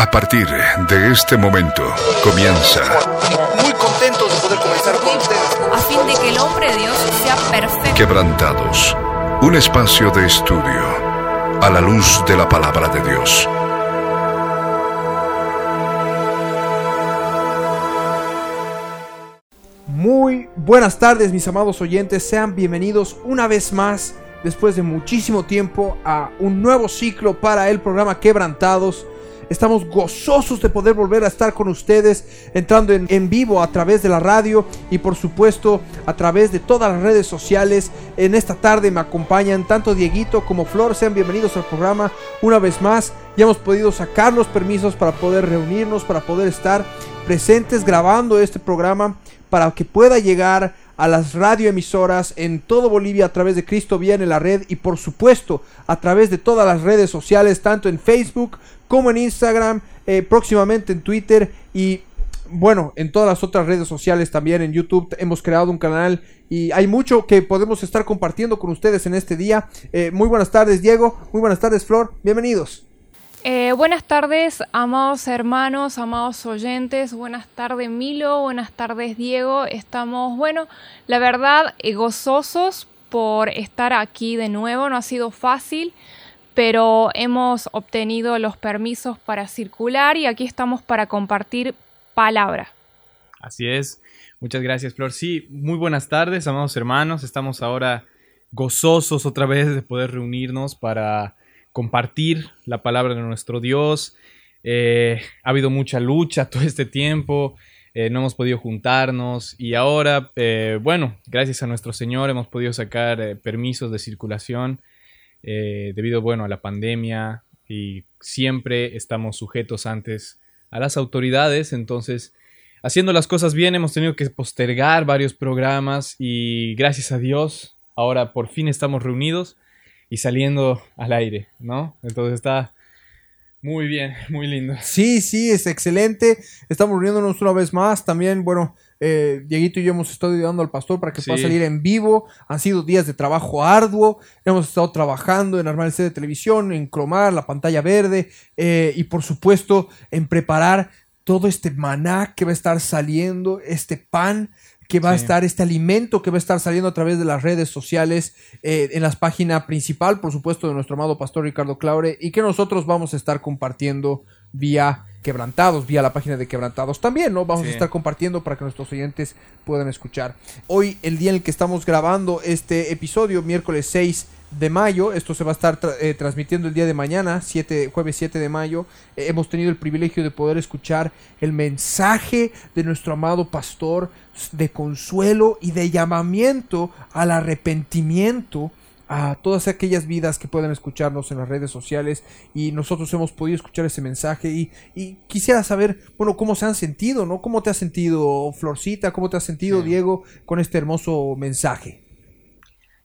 A partir de este momento comienza. Muy contentos de poder comenzar con ustedes. a fin de que el hombre de Dios sea perfecto. Quebrantados. Un espacio de estudio a la luz de la palabra de Dios. Muy buenas tardes mis amados oyentes, sean bienvenidos una vez más, después de muchísimo tiempo, a un nuevo ciclo para el programa Quebrantados. Estamos gozosos de poder volver a estar con ustedes, entrando en, en, vivo a través de la radio y por supuesto a través de todas las redes sociales. En esta tarde me acompañan tanto Dieguito como Flor, sean bienvenidos al programa una vez más. Ya hemos podido sacar los permisos para poder reunirnos, para poder estar presentes grabando este programa, para que pueda llegar a las radioemisoras en todo Bolivia a través de Cristo Viene la red y por supuesto a través de todas las redes sociales, tanto en Facebook como en Instagram, eh, próximamente en Twitter y bueno, en todas las otras redes sociales también, en YouTube hemos creado un canal y hay mucho que podemos estar compartiendo con ustedes en este día. Eh, muy buenas tardes Diego, muy buenas tardes Flor, bienvenidos. Eh, buenas tardes, amados hermanos, amados oyentes. Buenas tardes, Milo. Buenas tardes, Diego. Estamos, bueno, la verdad, eh, gozosos por estar aquí de nuevo. No ha sido fácil, pero hemos obtenido los permisos para circular y aquí estamos para compartir palabra. Así es. Muchas gracias, Flor. Sí, muy buenas tardes, amados hermanos. Estamos ahora gozosos otra vez de poder reunirnos para compartir la palabra de nuestro Dios. Eh, ha habido mucha lucha todo este tiempo, eh, no hemos podido juntarnos y ahora, eh, bueno, gracias a nuestro Señor hemos podido sacar permisos de circulación debido, bueno, a la pandemia y siempre estamos sujetos antes a las autoridades, entonces haciendo las cosas bien hemos tenido que postergar varios programas y gracias a Dios ahora por fin estamos reunidos y saliendo al aire, ¿no? Entonces está muy bien, muy lindo. Sí, sí, es excelente. Estamos reuniéndonos una vez más. También, bueno, eh, Dieguito y yo hemos estado ayudando al pastor para que sí. pueda salir en vivo. Han sido días de trabajo arduo. Hemos estado trabajando en armar el set de televisión, en cromar la pantalla verde eh, y por supuesto en preparar todo este maná que va a estar saliendo, este pan que va sí. a estar este alimento que va a estar saliendo a través de las redes sociales, eh, en la página principal, por supuesto, de nuestro amado pastor Ricardo Claure, y que nosotros vamos a estar compartiendo vía Quebrantados, vía la página de Quebrantados también, ¿no? Vamos sí. a estar compartiendo para que nuestros oyentes puedan escuchar. Hoy, el día en el que estamos grabando este episodio, miércoles 6 de mayo. Esto se va a estar tra eh, transmitiendo el día de mañana, 7, jueves 7 de mayo. Eh, hemos tenido el privilegio de poder escuchar el mensaje de nuestro amado pastor de consuelo y de llamamiento al arrepentimiento a todas aquellas vidas que puedan escucharnos en las redes sociales y nosotros hemos podido escuchar ese mensaje y, y quisiera saber, bueno, cómo se han sentido, ¿no? ¿Cómo te has sentido, Florcita? ¿Cómo te has sentido, sí. Diego, con este hermoso mensaje?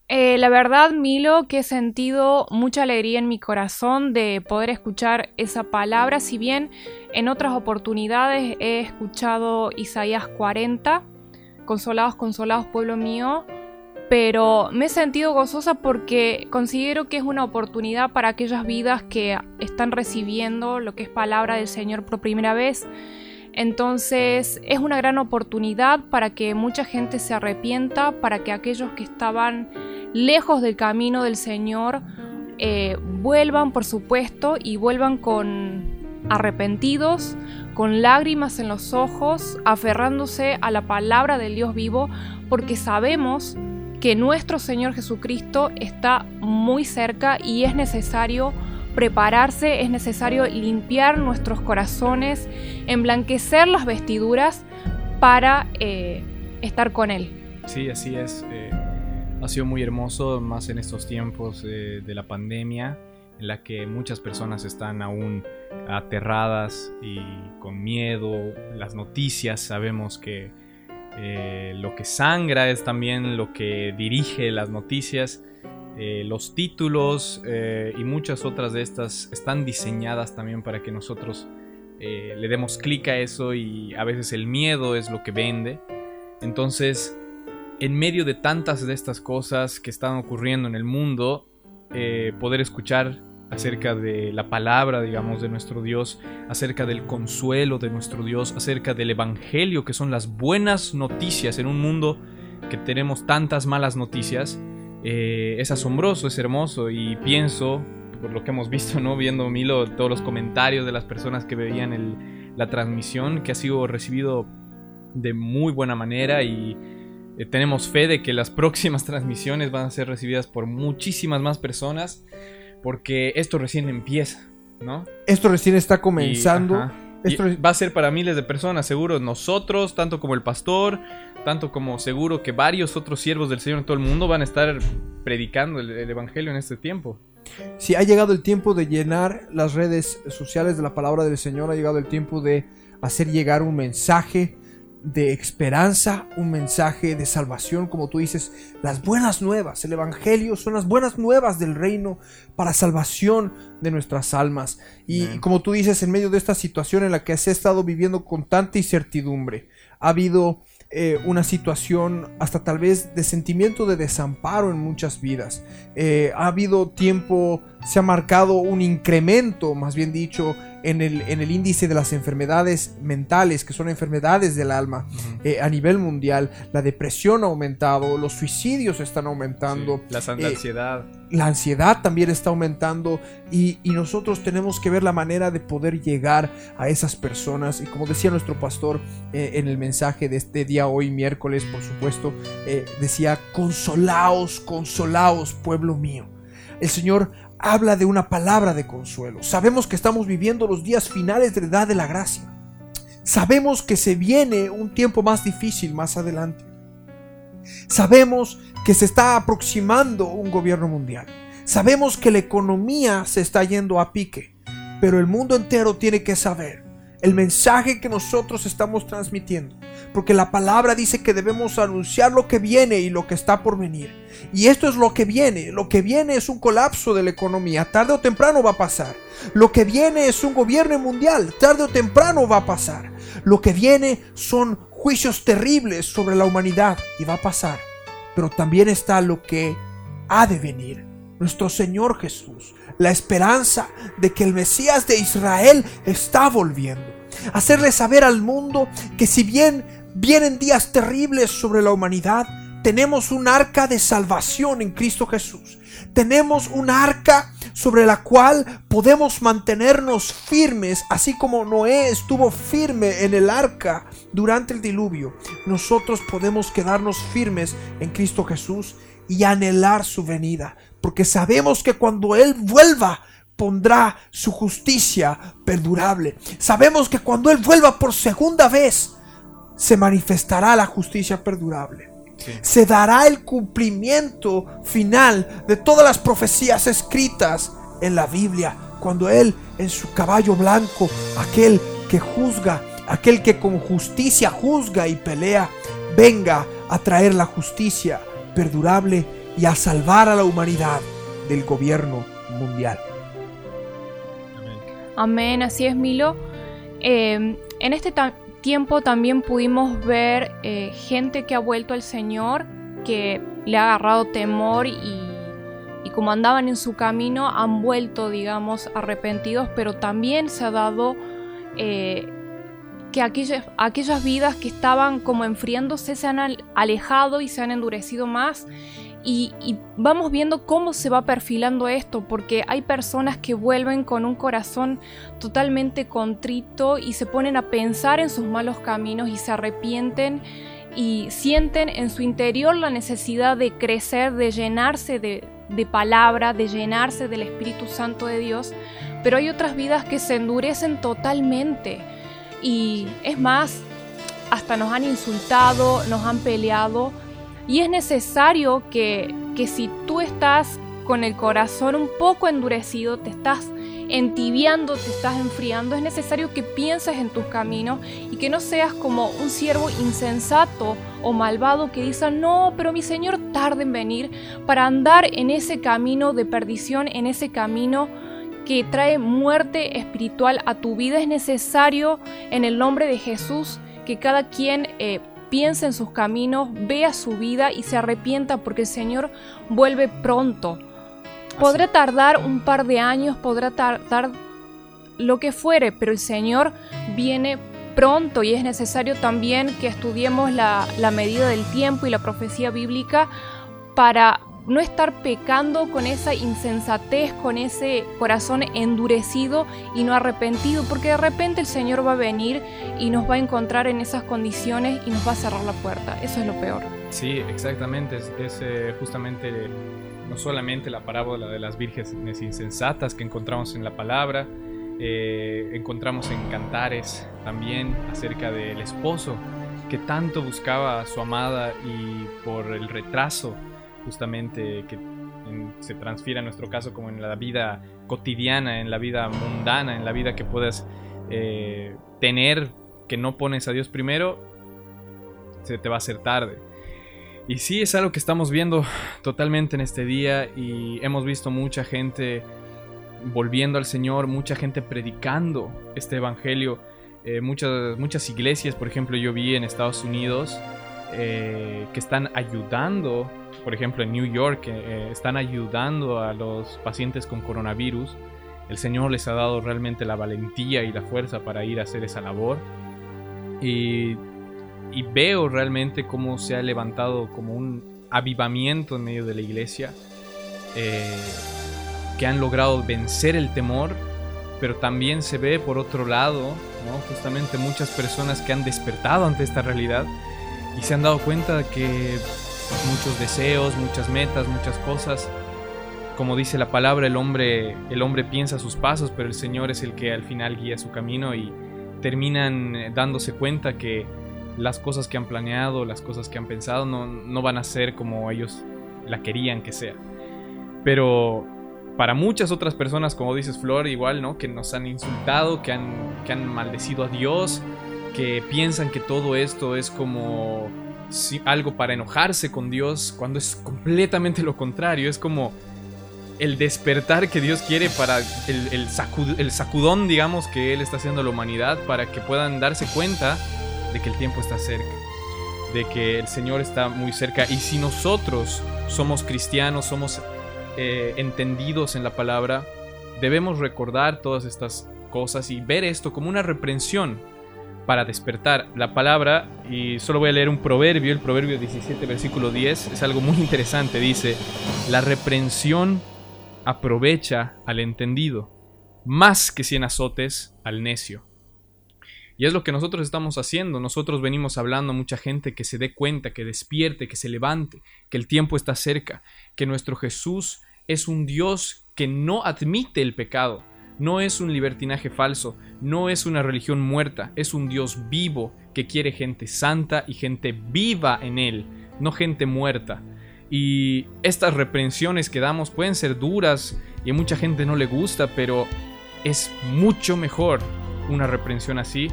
Eh, la verdad, Milo, que he sentido mucha alegría en mi corazón de poder escuchar esa palabra, si bien en otras oportunidades he escuchado Isaías 40, consolados, consolados, pueblo mío, pero me he sentido gozosa porque considero que es una oportunidad para aquellas vidas que están recibiendo lo que es palabra del Señor por primera vez. Entonces es una gran oportunidad para que mucha gente se arrepienta, para que aquellos que estaban lejos del camino del Señor eh, vuelvan, por supuesto, y vuelvan con arrepentidos, con lágrimas en los ojos, aferrándose a la palabra del Dios vivo, porque sabemos que nuestro Señor Jesucristo está muy cerca y es necesario prepararse, es necesario limpiar nuestros corazones, emblanquecer las vestiduras para eh, estar con Él. Sí, así es. Eh, ha sido muy hermoso, más en estos tiempos eh, de la pandemia, en la que muchas personas están aún aterradas y con miedo. Las noticias sabemos que eh, lo que sangra es también lo que dirige las noticias. Eh, los títulos eh, y muchas otras de estas están diseñadas también para que nosotros le demos clic a eso y a veces el miedo es lo que vende. Entonces, en medio de tantas de estas cosas que están ocurriendo en el mundo, poder escuchar acerca de la palabra, digamos, de nuestro Dios, acerca del consuelo de nuestro Dios, acerca del Evangelio, que son las buenas noticias en un mundo que tenemos tantas malas noticias. Eh, es asombroso, es hermoso y pienso, por lo que hemos visto, ¿no? Viendo Milo, todos los comentarios de las personas que veían la transmisión, que ha sido recibido de muy buena manera y eh, tenemos fe de que las próximas transmisiones van a ser recibidas por muchísimas más personas porque esto recién empieza, ¿no? Esto recién está comenzando. esto va a ser para miles de personas, seguro. Nosotros, tanto como el pastor, tanto como seguro que varios otros siervos del Señor en todo el mundo van a estar predicando el, el Evangelio en este tiempo. Si ha llegado el tiempo de llenar las redes sociales de la palabra del Señor, ha llegado el tiempo de hacer llegar un mensaje de esperanza, un mensaje de salvación, como tú dices, las buenas nuevas, el Evangelio son las buenas nuevas del reino para salvación de nuestras almas. Y como tú dices, en medio de esta situación en la que se ha estado viviendo con tanta incertidumbre, ha habido eh, una situación hasta tal vez de sentimiento de desamparo en muchas vidas. Eh, ha habido tiempo, se ha marcado un incremento, más bien dicho, en el, en el índice de las enfermedades mentales, que son enfermedades del alma eh, a nivel mundial. La depresión ha aumentado, los suicidios están aumentando. la ansiedad. La ansiedad también está aumentando y, nosotros tenemos que ver la manera de poder llegar a esas personas. Y como decía nuestro pastor en el mensaje de este día hoy, miércoles, por supuesto, decía, consolaos, consolaos, pueblo mío. El Señor habla de una palabra de consuelo. Sabemos que estamos viviendo los días finales de la edad de la gracia. Sabemos que se viene un tiempo más difícil más adelante. Sabemos que se está aproximando un gobierno mundial. Sabemos que la economía se está yendo a pique. Pero el mundo entero tiene que saber el mensaje que nosotros estamos transmitiendo. Porque la palabra dice que debemos anunciar lo que viene y lo que está por venir. Y esto es lo que viene. Lo que viene es un colapso de la economía. Tarde o temprano va a pasar. Lo que viene es un gobierno mundial. Tarde o temprano va a pasar. Lo que viene son juicios terribles sobre la humanidad y va a pasar. Pero también está lo que ha de venir. Nuestro Señor Jesús. La esperanza de que el Mesías de Israel está volviendo. Hacerle saber al mundo que si bien vienen días terribles sobre la humanidad, tenemos un arca de salvación en Cristo Jesús. Tenemos un arca sobre la cual podemos mantenernos firmes, así como Noé estuvo firme en el arca durante el diluvio. Nosotros podemos quedarnos firmes en Cristo Jesús y anhelar su venida, porque sabemos que cuando Él vuelva, pondrá su justicia perdurable. Sabemos que cuando Él vuelva por segunda vez, se manifestará la justicia perdurable se dará el cumplimiento final de todas las profecías escritas en la Biblia, cuando Él en su caballo blanco, aquel que juzga, aquel que con justicia juzga y pelea, venga a traer la justicia perdurable y a salvar a la humanidad del gobierno mundial. Amén, así es Milo. Eh, en este tiempo también pudimos ver eh, gente que ha vuelto al Señor, que le ha agarrado temor y, como andaban en su camino han vuelto, digamos, arrepentidos, pero también se ha dado eh, que aquellas, aquellas vidas que estaban como enfriándose se han alejado y se han endurecido más y, vamos viendo cómo se va perfilando esto, porque hay personas que vuelven con un corazón totalmente contrito y se ponen a pensar en sus malos caminos y se arrepienten y sienten en su interior la necesidad de crecer, de llenarse de, de palabra, de llenarse del Espíritu Santo de Dios, pero hay otras vidas que se endurecen totalmente. Y es más, hasta nos han insultado, nos han peleado y es necesario que, que si tú estás con el corazón un poco endurecido, te estás entibiando, te estás enfriando, es necesario que pienses en tus caminos y que no seas como un siervo insensato o malvado que dice, no, pero mi Señor tarde en venir para andar en ese camino de perdición, en ese camino que trae muerte espiritual a tu vida. Es necesario en el nombre de Jesús que cada quien... Eh, piense en sus caminos, vea su vida y se arrepienta porque el Señor vuelve pronto. Podrá tardar un par de años, podrá tardar lo que fuere, pero el Señor viene pronto y es necesario también que estudiemos la, la medida del tiempo y la profecía bíblica para no estar pecando con esa insensatez, con ese corazón endurecido y no arrepentido, porque de repente el Señor va a venir y nos va a encontrar en esas condiciones y nos va a cerrar la puerta. Eso es lo peor. Sí, exactamente. Es, eh, justamente no solamente la parábola de las vírgenes insensatas que encontramos en la palabra, eh, encontramos en Cantares también acerca del esposo que tanto buscaba a su amada y por el retraso justamente que se transfiere a nuestro caso como en la vida cotidiana, en la vida mundana, en la vida que puedas eh, tener, que no pones a Dios primero, se te va a hacer tarde. Y sí, es algo que estamos viendo totalmente en este día y hemos visto mucha gente volviendo al Señor, mucha gente predicando este Evangelio. Eh, muchas, muchas iglesias, por ejemplo, yo vi en Estados Unidos eh, que están ayudando por ejemplo, en New York, eh, están ayudando a los pacientes con coronavirus. El Señor les ha dado realmente la valentía y la fuerza para ir a hacer esa labor. Y, veo realmente cómo se ha levantado como un avivamiento en medio de la iglesia, eh, que han logrado vencer el temor, pero también se ve por otro lado, justamente muchas personas que han despertado ante esta realidad y se han dado cuenta que muchos deseos, muchas metas, muchas cosas. Como dice la palabra, el hombre, el hombre piensa sus pasos, pero el Señor es el que al final guía su camino y terminan eh, dándose cuenta que las cosas que han planeado, las cosas que han pensado no, no van a ser como ellos la querían que sea. Pero para muchas otras personas, como dices Flor, igual, ¿no? Que nos han insultado, que han, que han maldecido a Dios, que piensan que todo esto es como algo para enojarse con Dios, cuando es completamente lo contrario. Es como el despertar que Dios quiere para el, el sacudón, digamos, que Él está haciendo a la humanidad para que puedan darse cuenta de que el tiempo está cerca, de que el Señor está muy cerca. Y si nosotros somos cristianos, somos eh, entendidos en la palabra, debemos recordar todas estas cosas y ver esto como una reprensión para despertar. La palabra, y solo voy a leer un proverbio, el proverbio 17, versículo 10, es algo muy interesante. Dice, la reprensión aprovecha al entendido, más que cien azotes al necio. Y es lo que nosotros estamos haciendo. Nosotros venimos hablando a mucha gente que se dé cuenta, que despierte, que se levante, que el tiempo está cerca, que nuestro Jesús es un Dios que no admite el pecado, no es un libertinaje falso, no es una religión muerta, es un Dios vivo que quiere gente santa y gente viva en Él, no gente muerta. Y estas reprensiones que damos pueden ser duras y a mucha gente no le gusta, pero es mucho mejor una reprensión así,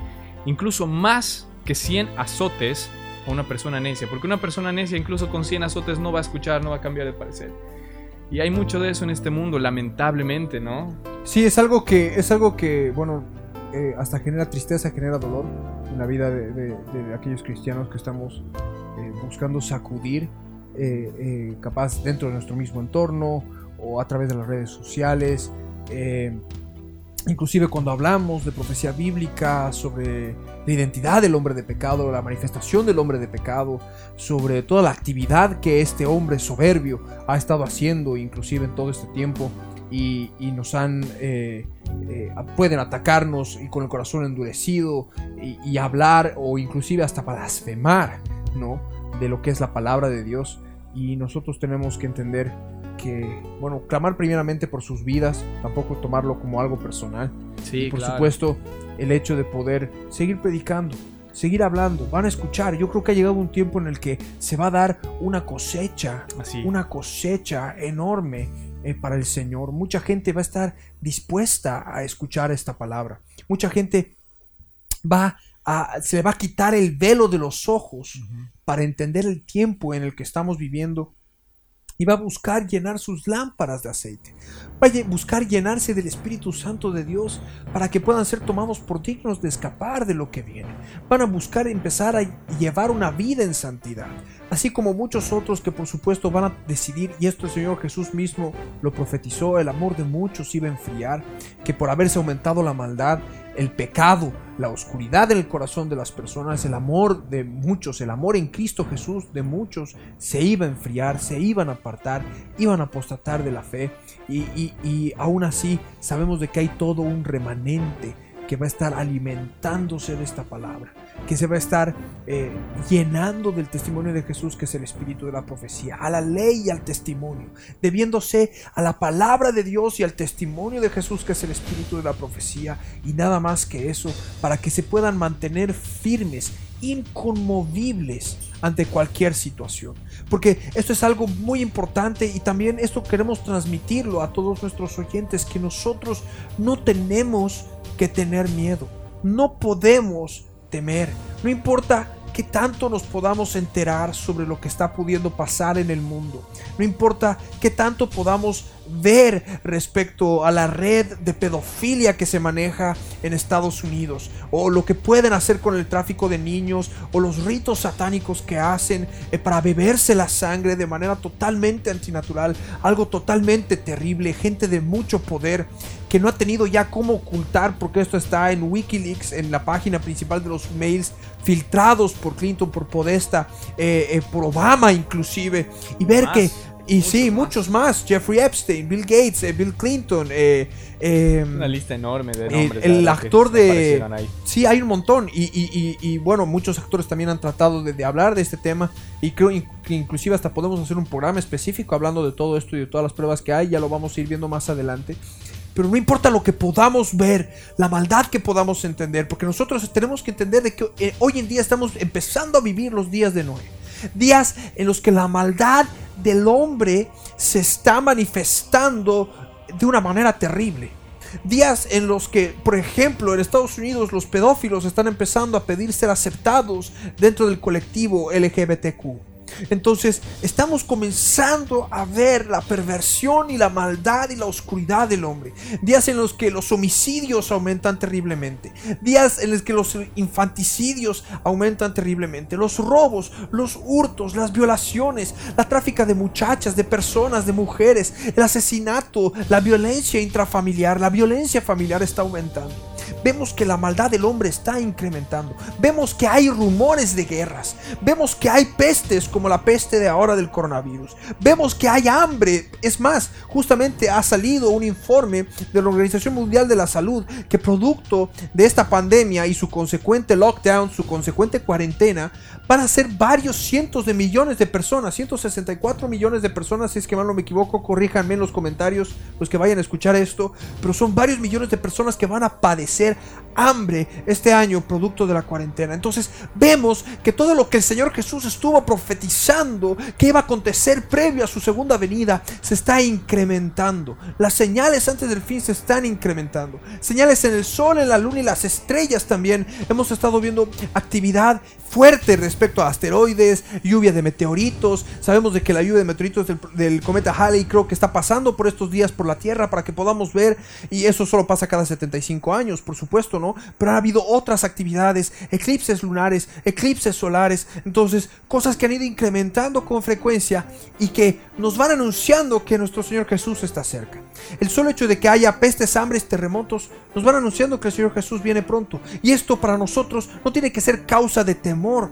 incluso más que 100 azotes a una persona necia, porque una persona necia incluso con 100 azotes no va a escuchar, no va a cambiar de parecer. Y hay mucho de eso en este mundo, lamentablemente, ¿no? Sí, es algo que, es algo que bueno, eh, hasta genera tristeza, genera dolor en la vida de, aquellos cristianos que estamos eh, buscando sacudir, eh, capaz dentro de nuestro mismo entorno o a través de las redes sociales. Inclusive cuando hablamos de profecía bíblica, sobre la identidad del hombre de pecado, la manifestación del hombre de pecado, sobre toda la actividad que este hombre soberbio ha estado haciendo, inclusive en todo este tiempo, y, nos han, eh, eh, pueden atacarnos y con el corazón endurecido y, y, hablar o inclusive hasta blasfemar, ¿no? De lo que es la palabra de Dios. Y nosotros tenemos que entender que, bueno, clamar primeramente por sus vidas, tampoco tomarlo como algo personal. Sí, y por supuesto, el hecho de poder seguir predicando, seguir hablando, van a escuchar. Yo creo que ha llegado un tiempo en el que se va a dar una cosecha, Así. una cosecha enorme eh, para el Señor. Mucha gente va a estar dispuesta a escuchar esta palabra. Mucha gente va a, se le va a quitar el velo de los ojos para entender el tiempo en el que estamos viviendo y va a buscar llenar sus lámparas de aceite. Va a buscar llenarse del Espíritu Santo de Dios para que puedan ser tomados por dignos de escapar de lo que viene. Van a buscar empezar a llevar una vida en santidad. Así como muchos otros que por supuesto van a decidir, y esto el Señor Jesús mismo lo profetizó, el amor de muchos iba a enfriar, que por haberse aumentado la maldad, el pecado, la oscuridad en el corazón de las personas, el amor de muchos, el amor en Cristo Jesús de muchos, se iba a enfriar, se iban a apartar, iban a apostatar de la fe y, aún así sabemos de que hay todo un remanente que va a estar alimentándose de esta palabra, que se va a estar eh, llenando del testimonio de Jesús, que es el espíritu de la profecía, a la ley y al testimonio, debiéndose a la palabra de Dios y al testimonio de Jesús, que es el espíritu de la profecía, y nada más que eso, para que se puedan mantener firmes, inconmovibles ante cualquier situación. Porque esto es algo muy importante y también esto queremos transmitirlo a todos nuestros oyentes, que nosotros no tenemos que tener miedo. No podemos temer. No importa que tanto nos podamos enterar sobre lo que está pudiendo pasar en el mundo. No importa que tanto podamos ver respecto a la red de pedofilia que se maneja en Estados Unidos, o lo que pueden hacer con el tráfico de niños, o los ritos satánicos que hacen eh, para beberse la sangre de manera totalmente antinatural, algo totalmente terrible, gente de mucho poder que no ha tenido ya cómo ocultar, porque esto está en Wikileaks, en la página principal de los mails filtrados por Clinton, por Podesta, eh, eh, por Obama inclusive, y ver que y sí, muchos más. Jeffrey Epstein, Bill Gates, eh, Bill Clinton. Eh, em, Una lista enorme de nombres. el actor de... Sí, hay un montón. Y, bueno, muchos actores también han tratado de, hablar de este tema. Y creo que inclusive hasta podemos hacer un programa específico hablando de todo esto y de todas las pruebas que hay. Ya lo vamos a ir viendo más adelante. Pero no importa lo que podamos ver, la maldad que podamos entender, porque nosotros tenemos que entender de que eh, hoy en día estamos empezando a vivir los días de Noé. Días en los que la maldad del hombre se está manifestando de una manera terrible. Días en los que, por ejemplo, en Estados Unidos los pedófilos están empezando a pedir ser aceptados dentro del colectivo LGBTQ. Entonces estamos comenzando a ver la perversión y la maldad y la oscuridad del hombre. Días en los que los homicidios aumentan terriblemente. Días en los que los infanticidios aumentan terriblemente. Los robos, los hurtos, las violaciones, la tráfica de muchachas, de personas, de mujeres, el asesinato, la violencia intrafamiliar, la violencia familiar está aumentando vemos que la maldad del hombre está incrementando. Vemos que hay rumores de guerras. Vemos que hay pestes como la peste de ahora del coronavirus. Vemos que hay hambre. Es más, justamente ha salido un informe de la Organización Mundial de la Salud que producto de esta pandemia y su consecuente lockdown, su consecuente cuarentena, van a ser varios cientos de millones de personas, 164 millones de personas, si es que mal no me equivoco, corríjanme en los comentarios los que vayan a escuchar esto, pero son varios millones de personas que van a padecer hambre este año producto de la cuarentena. Entonces vemos que todo lo que el Señor Jesús estuvo profetizando que iba a acontecer previo a su segunda venida se está incrementando. Las señales antes del fin se están incrementando. Señales en el sol, en la luna y las estrellas también. Hemos estado viendo actividad fuerte respecto a asteroides, lluvia de meteoritos. Sabemos de que la lluvia de meteoritos del, cometa Halley creo que está pasando por estos días por la Tierra para que podamos ver. Y eso solo pasa cada 75 años, por supuesto, ¿no? Pero ha habido otras actividades, eclipses lunares, eclipses solares. Entonces, cosas que han ido incrementando con frecuencia y que nos van anunciando que nuestro Señor Jesús está cerca. El solo hecho de que haya pestes, hambres, terremotos, nos van anunciando que el Señor Jesús viene pronto. Y esto para nosotros no tiene que ser causa de temor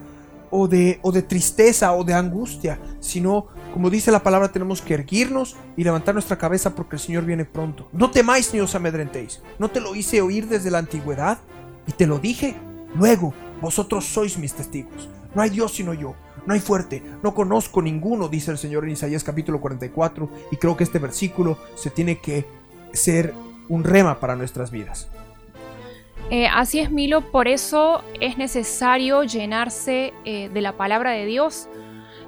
o de, o de tristeza o de angustia, sino, como dice la palabra, tenemos que erguirnos y levantar nuestra cabeza porque el Señor viene pronto. No temáis ni os amedrentéis. No te lo hice oír desde la antigüedad y te lo dije. Luego, vosotros sois mis testigos. No hay Dios sino yo. No hay fuerte, no conozco ninguno, dice el Señor en Isaías capítulo 44, y creo que este versículo se tiene que ser un rema para nuestras vidas. Eh, así es, Milo, por eso es necesario llenarse eh, de la palabra de Dios.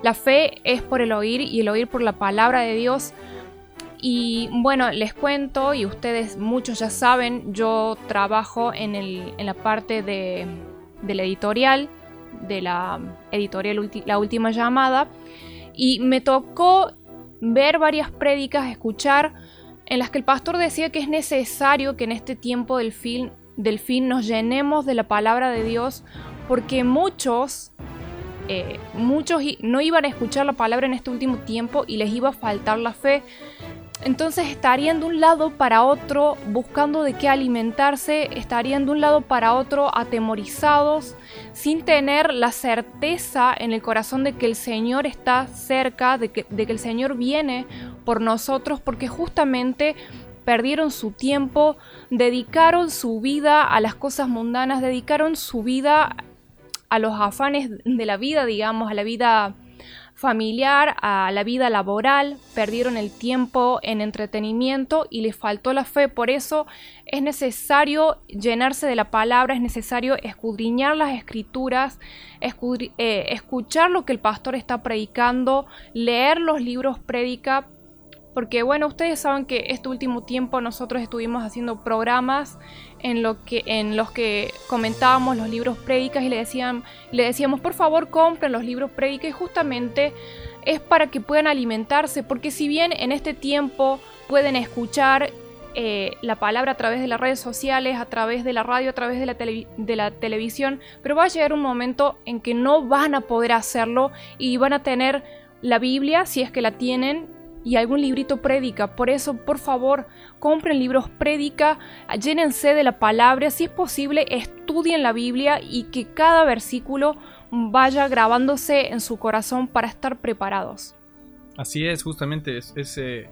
La fe es por el oír y el oír por la palabra de Dios. Y bueno, les cuento, y ustedes muchos ya saben, yo trabajo en, la parte de, la editorial, de la editorial La Última Llamada, y me tocó ver varias prédicas, escuchar en las que el pastor decía que es necesario que en este tiempo del fin, del fin nos llenemos de la palabra de Dios, porque muchos, eh, muchos no iban a escuchar la palabra en este último tiempo y les iba a faltar la fe. Entonces estarían de un lado para otro buscando de qué alimentarse, estarían de un lado para otro atemorizados, sin tener la certeza en el corazón de que el Señor está cerca, de que, de que el Señor viene por nosotros, porque justamente perdieron su tiempo, dedicaron su vida a las cosas mundanas, dedicaron su vida a los afanes de la vida, digamos, a la vida familiar, a la vida laboral, perdieron el tiempo en entretenimiento y les faltó la fe. Por eso es necesario llenarse de la palabra, es necesario escudriñar las escrituras, eh, escuchar lo que el pastor está predicando, leer los libros predica porque bueno, ustedes saben que este último tiempo nosotros estuvimos haciendo programas en, lo que, en los que comentábamos los libros prédicas y le, decían, le decíamos, por favor, compren los libros prédicas justamente es para que puedan alimentarse, porque si bien en este tiempo pueden escuchar eh, la palabra a través de las redes sociales, a través de la radio, a través de la, de la televisión, pero va a llegar un momento en que no van a poder hacerlo y van a tener la Biblia, si es que la tienen, y algún librito prédica. Por eso, por favor, compren libros prédica, llénense de la palabra, si es posible, estudien la Biblia y que cada versículo vaya grabándose en su corazón para estar preparados. Así es, justamente es, eh,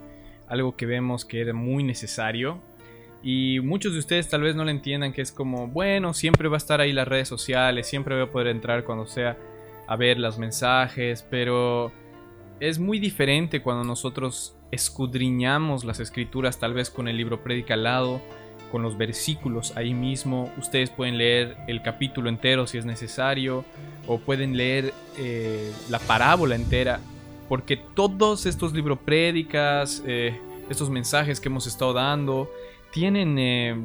algo que vemos que era muy necesario. Y muchos de ustedes tal vez no lo entiendan, que es como, bueno, siempre va a estar ahí las redes sociales, siempre voy a poder entrar cuando sea a ver los mensajes, pero es muy diferente cuando nosotros escudriñamos las escrituras, tal vez con el libro predica al lado, con los versículos ahí mismo. Ustedes pueden leer el capítulo entero si es necesario, o pueden leer eh, la parábola entera, porque todos estos libros prédicas, eh, estos mensajes que hemos estado dando, tienen eh,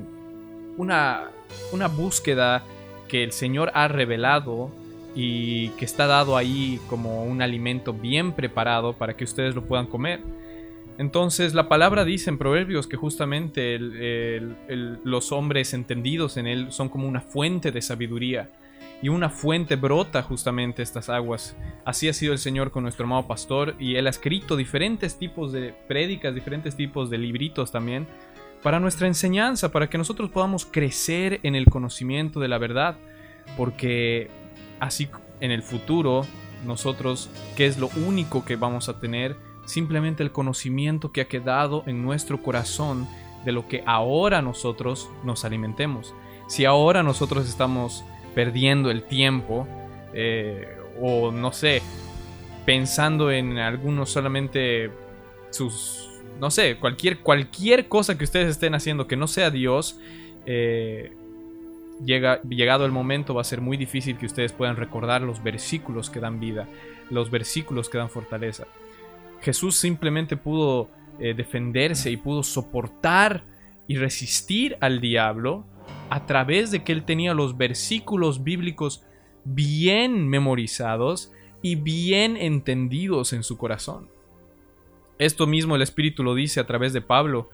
una, una búsqueda que el Señor ha revelado y que está dado ahí como un alimento bien preparado para que ustedes lo puedan comer. Entonces la palabra dice en Proverbios que justamente los hombres entendidos en él son como una fuente de sabiduría y una fuente brota justamente estas aguas. Así ha sido el Señor con nuestro amado pastor y él ha escrito diferentes tipos de prédicas, diferentes tipos de libritos también para nuestra enseñanza, para que nosotros podamos crecer en el conocimiento de la verdad, porque así en el futuro nosotros, ¿qué es lo único que vamos a tener? Simplemente el conocimiento que ha quedado en nuestro corazón de lo que ahora nosotros nos alimentemos. Si ahora nosotros estamos perdiendo el tiempo, eh, o no sé, pensando en algunos solamente sus, no sé, cualquier, cualquier cosa que ustedes estén haciendo que no sea Dios, eh, llega, llegado el momento va a ser muy difícil que ustedes puedan recordar los versículos que dan vida, los versículos que dan fortaleza. Jesús simplemente pudo eh, defenderse y pudo soportar y resistir al diablo a través de que él tenía los versículos bíblicos bien memorizados y bien entendidos en su corazón. Esto mismo el Espíritu lo dice a través de Pablo,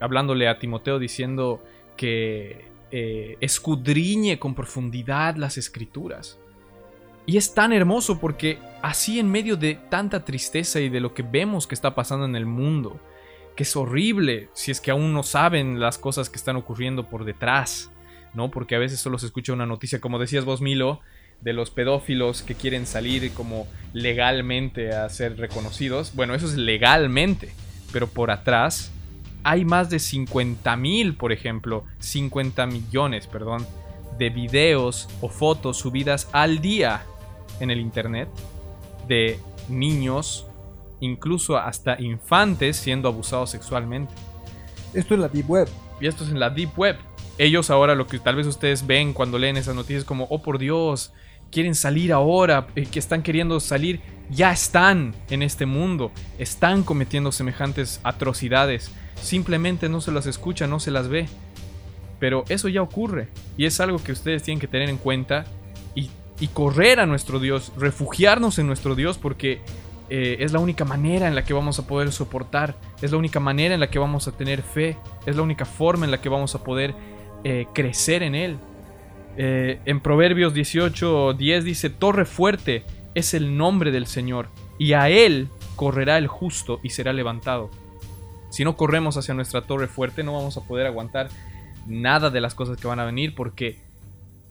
hablándole a Timoteo diciendo que eh, escudriñe con profundidad las escrituras. Y es tan hermoso porque así en medio de tanta tristeza y de lo que vemos que está pasando en el mundo, que es horrible si es que aún no saben las cosas que están ocurriendo por detrás, ¿no? Porque a veces solo se escucha una noticia, como decías vos, Milo, de los pedófilos que quieren salir como legalmente a ser reconocidos. Bueno, eso es legalmente, pero por atrás hay más de 50 mil, por ejemplo, 50 millones, perdón, de videos o fotos subidas al día en el Internet de niños, incluso hasta infantes siendo abusados sexualmente. Esto es la Deep Web. Y esto es en la Deep Web. Ellos ahora lo que tal vez ustedes ven cuando leen esas noticias como, oh por Dios, quieren salir ahora, eh, que están queriendo salir, ya están en este mundo, están cometiendo semejantes atrocidades simplemente no se las escucha, no se las ve. Pero eso ya ocurre y es algo que ustedes tienen que tener en cuenta y, correr a nuestro Dios, refugiarnos en nuestro Dios porque eh, es la única manera en la que vamos a poder soportar, es la única manera en la que vamos a tener fe, es la única forma en la que vamos a poder eh, crecer en Él. Eh, en Proverbios 18, 10 dice, Torre fuerte es el nombre del Señor, y a Él correrá el justo y será levantado. Si no corremos hacia nuestra torre fuerte, no vamos a poder aguantar nada de las cosas que van a venir, porque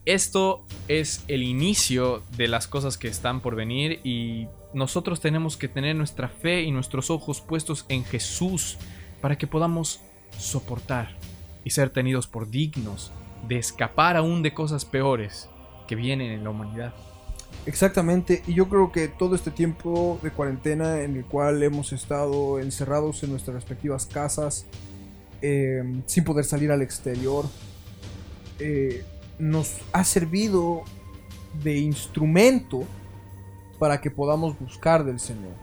esto es el inicio de las cosas que están por venir y nosotros tenemos que tener nuestra fe y nuestros ojos puestos en Jesús para que podamos soportar y ser tenidos por dignos de escapar aún de cosas peores que vienen en la humanidad. Exactamente, y yo creo que todo este tiempo de cuarentena en el cual hemos estado encerrados en nuestras respectivas casas, eh, sin poder salir al exterior, eh, nos ha servido de instrumento para que podamos buscar del Señor.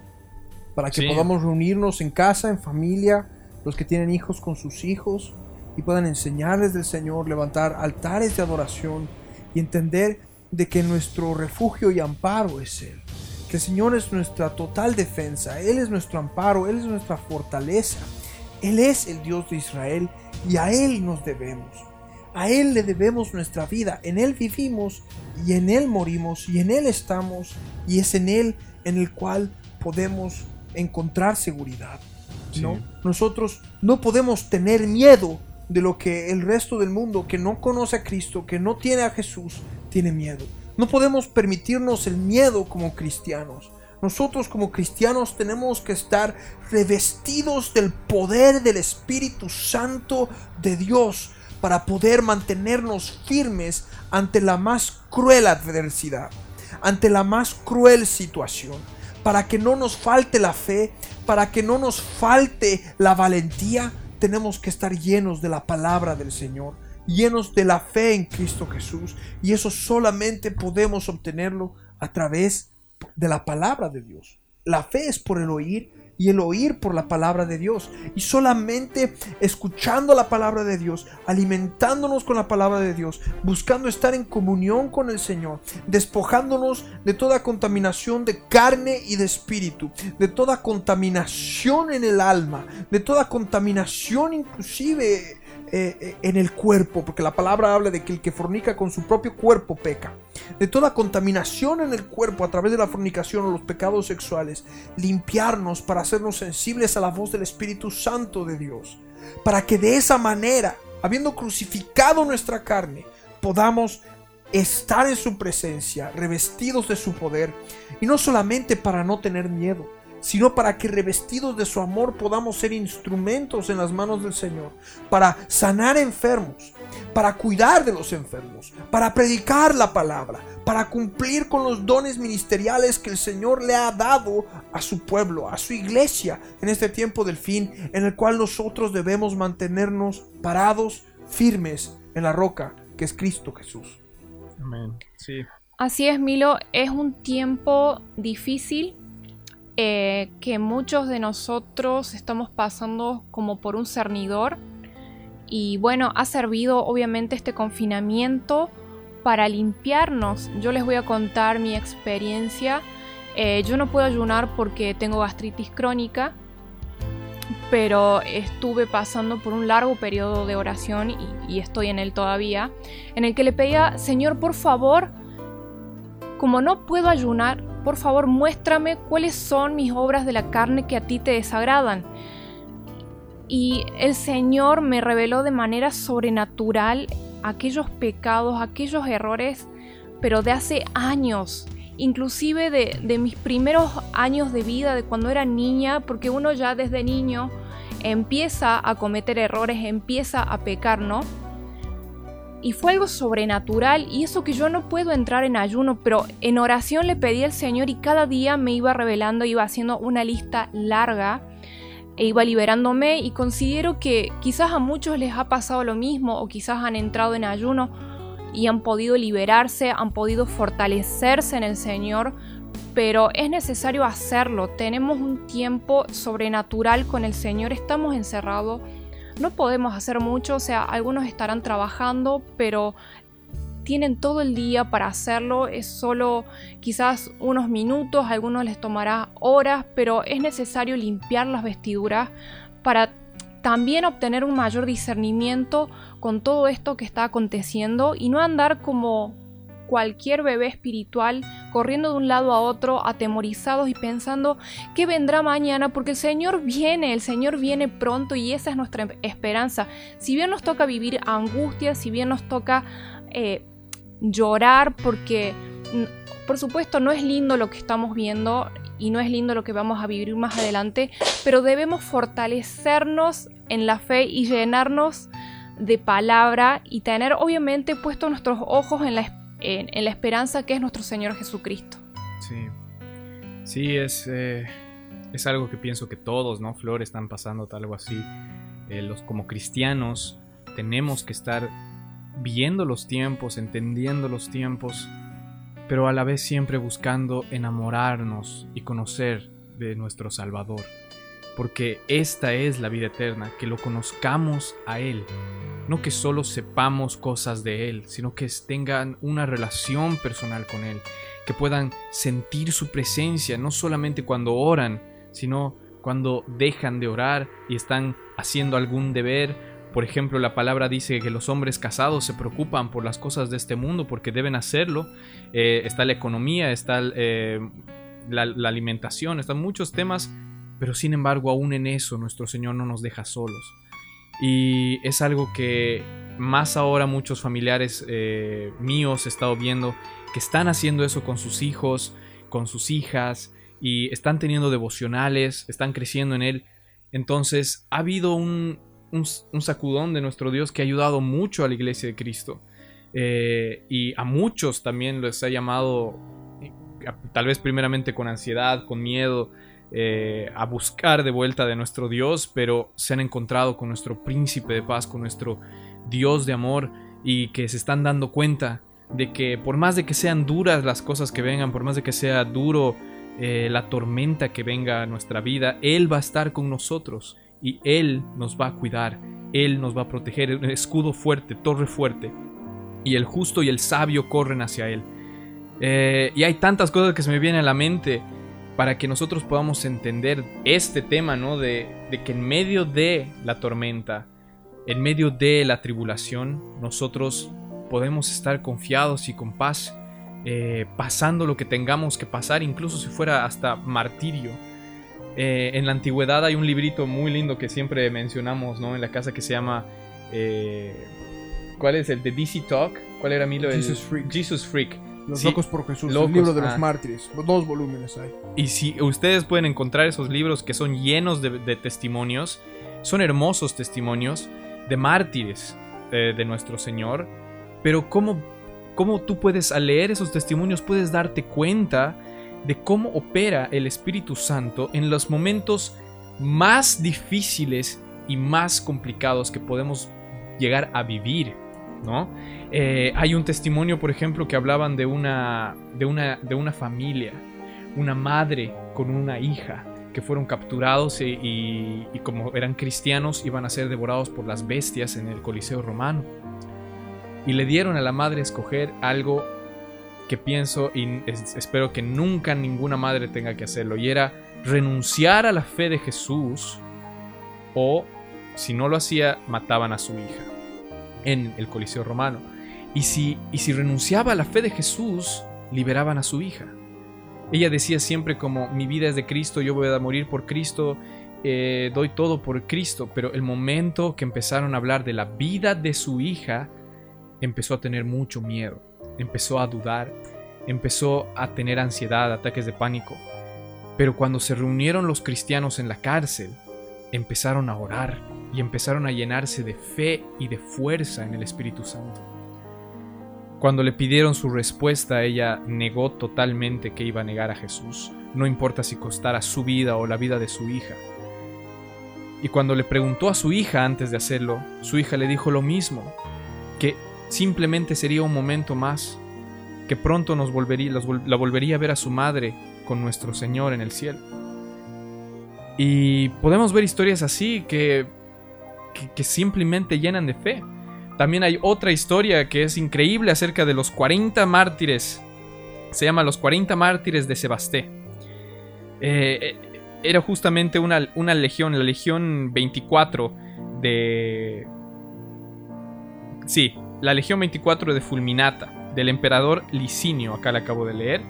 Para que podamos reunirnos en casa, en familia, los que tienen hijos con sus hijos, y puedan enseñarles del Señor, levantar altares de adoración y entender de que nuestro refugio y amparo es Él. Que el Señor es nuestra total defensa, Él es nuestro amparo, Él es nuestra fortaleza. Él es el Dios de Israel y a Él nos debemos. A Él le debemos nuestra vida, en Él vivimos y en Él morimos y en Él estamos y es en Él en el cual podemos encontrar seguridad. ¿no? Nosotros no podemos tener miedo de lo que el resto del mundo que no conoce a Cristo, que no tiene a Jesús, tiene miedo. No podemos permitirnos el miedo como cristianos. Nosotros como cristianos tenemos que estar revestidos del poder del Espíritu Santo de Dios para poder mantenernos firmes ante la más cruel adversidad, ante la más cruel situación, para que no nos falte la fe, para que no nos falte la valentía, tenemos que estar llenos de la palabra del Señor, llenos de la fe en Cristo Jesús, y eso solamente podemos obtenerlo a través de la palabra de Dios. La fe es por el oír y el oír por la palabra de Dios. Y solamente escuchando la palabra de Dios, alimentándonos con la palabra de Dios, buscando estar en comunión con el Señor, despojándonos de toda contaminación de carne y de espíritu, de toda contaminación en el alma, de toda contaminación inclusive eh, eh, en el cuerpo, porque la palabra habla de que el que fornica con su propio cuerpo peca. De toda contaminación en el cuerpo a través de la fornicación o los pecados sexuales, limpiarnos para hacernos sensibles a la voz del Espíritu Santo de Dios. Para que de esa manera, habiendo crucificado nuestra carne, podamos estar en su presencia, revestidos de su poder, y no solamente para no tener miedo, sino para que revestidos de su amor podamos ser instrumentos en las manos del Señor, para sanar enfermos, para cuidar de los enfermos, para predicar la palabra, para cumplir con los dones ministeriales que el Señor le ha dado a su pueblo, a su iglesia, en este tiempo del fin, en el cual nosotros debemos mantenernos parados, firmes en la roca que es Cristo Jesús. Amén. Sí. Así es, Milo, es un tiempo difícil eh, que muchos de nosotros estamos pasando como por un cernidor. Y bueno, ha servido obviamente este confinamiento para limpiarnos. Yo les voy a contar mi experiencia. Eh, yo no puedo ayunar porque tengo gastritis crónica, pero estuve pasando por un largo periodo de oración y, y estoy en él todavía, en el que le pedía, Señor, por favor, como no puedo ayunar, por favor muéstrame cuáles son mis obras de la carne que a ti te desagradan. Y el Señor me reveló de manera sobrenatural aquellos pecados, aquellos errores, pero de hace años, inclusive de, mis primeros años de vida, de cuando era niña, porque uno ya desde niño empieza a cometer errores, empieza a pecar, ¿no? Y fue algo sobrenatural y eso que yo no puedo entrar en ayuno, pero en oración le pedí al Señor y cada día me iba revelando, iba haciendo una lista larga e iba liberándome y considero que quizás a muchos les ha pasado lo mismo o quizás han entrado en ayuno y han podido liberarse, han podido fortalecerse en el Señor, pero es necesario hacerlo. Tenemos un tiempo sobrenatural con el Señor, estamos encerrados no podemos hacer mucho, o sea, algunos estarán trabajando, pero tienen todo el día para hacerlo, es solo quizás unos minutos, a algunos les tomará horas, pero es necesario limpiar las vestiduras para también obtener un mayor discernimiento con todo esto que está aconteciendo y no andar como cualquier bebé espiritual corriendo de un lado a otro, atemorizados y pensando que vendrá mañana, porque el Señor viene, el Señor viene pronto y esa es nuestra esperanza. Si bien nos toca vivir angustia, si bien nos toca eh, llorar, porque por supuesto no es lindo lo que estamos viendo y no es lindo lo que vamos a vivir más adelante, pero debemos fortalecernos en la fe y llenarnos de palabra y tener obviamente puestos nuestros ojos en la esperanza en, la esperanza que es nuestro Señor Jesucristo. Sí, sí, es, eh, es algo que pienso que todos, ¿no? Flor, están pasando algo así. Eh, los, como cristianos tenemos que estar viendo los tiempos, entendiendo los tiempos, pero a la vez siempre buscando enamorarnos y conocer de nuestro Salvador. Porque esta es la vida eterna, que lo conozcamos a Él, no que solo sepamos cosas de Él, sino que tengan una relación personal con Él, que puedan sentir su presencia, no solamente cuando oran, sino cuando dejan de orar y están haciendo algún deber. Por ejemplo, la palabra dice que los hombres casados se preocupan por las cosas de este mundo porque deben hacerlo. Eh, está la economía, está eh, la, la alimentación, están muchos temas, pero sin embargo aún en eso nuestro Señor no nos deja solos. Y es algo que más ahora muchos familiares eh, míos he estado viendo que están haciendo eso con sus hijos, con sus hijas, y están teniendo devocionales, están creciendo en él. Entonces ha habido un, sacudón de nuestro Dios que ha ayudado mucho a la iglesia de Cristo. Eh, y a muchos también les ha llamado, tal vez primeramente con ansiedad, con miedo, eh, a buscar de vuelta de nuestro Dios, pero se han encontrado con nuestro príncipe de paz, con nuestro Dios de amor y que se están dando cuenta de que por más de que sean duras las cosas que vengan, por más de que sea duro eh, la tormenta que venga a nuestra vida, Él va a estar con nosotros y Él nos va a cuidar, Él nos va a proteger, escudo fuerte, torre fuerte, y el justo y el sabio corren hacia Él. Eh, y hay tantas cosas que se me vienen a la mente para que nosotros podamos entender este tema, ¿no? De, que en medio de la tormenta, en medio de la tribulación, nosotros podemos estar confiados y con paz, eh, pasando lo que tengamos que pasar, incluso si fuera hasta martirio. Eh, en la antigüedad hay un librito muy lindo que siempre mencionamos, ¿no? En la casa que se llama... Eh, ¿Cuál es el de DC Talk? ¿Cuál era Milo? Jesus Freak. Jesus Freak los locos por Jesús, el libro de los ah. mártires, dos volúmenes hay. Y si ustedes pueden encontrar esos libros que son llenos de, testimonios, son hermosos testimonios de mártires eh, de nuestro Señor, pero cómo, cómo tú puedes al leer esos testimonios puedes darte cuenta de cómo opera el Espíritu Santo en los momentos más difíciles y más complicados que podemos llegar a vivir, ¿no? Eh, hay un testimonio, por ejemplo, que hablaban de una, de, una, de una familia, una madre con una hija que fueron capturados y, como eran cristianos iban a ser devorados por las bestias en el Coliseo romano. Y le dieron a la madre escoger algo que pienso y espero que nunca ninguna madre tenga que hacerlo, y era renunciar a la fe de Jesús o, si no lo hacía, mataban a su hija en el Coliseo romano. Y si, y si renunciaba a la fe de Jesús, liberaban a su hija. Ella decía siempre como mi vida es de Cristo, yo voy a morir por Cristo, eh, doy todo por Cristo, pero el momento que empezaron a hablar de la vida de su hija, empezó a tener mucho miedo, empezó a dudar, empezó a tener ansiedad, ataques de pánico. Pero cuando se reunieron los cristianos en la cárcel, empezaron a orar y empezaron a llenarse de fe y de fuerza en el Espíritu Santo. Cuando le pidieron su respuesta, ella negó totalmente que iba a negar a Jesús, no importa si costara su vida o la vida de su hija. Y cuando le preguntó a su hija antes de hacerlo, su hija le dijo lo mismo, que simplemente sería un momento más, que pronto nos volvería, la volvería a ver a su madre con nuestro Señor en el cielo. Y podemos ver historias así que, que simplemente llenan de fe. También hay otra historia que es increíble acerca de los 40 mártires. Se llama Los 40 mártires de Sebasté. Eh, era justamente una, una legión, la legión 24 de... Sí, la legión 24 de Fulminata, del emperador Licinio, acá la acabo de leer.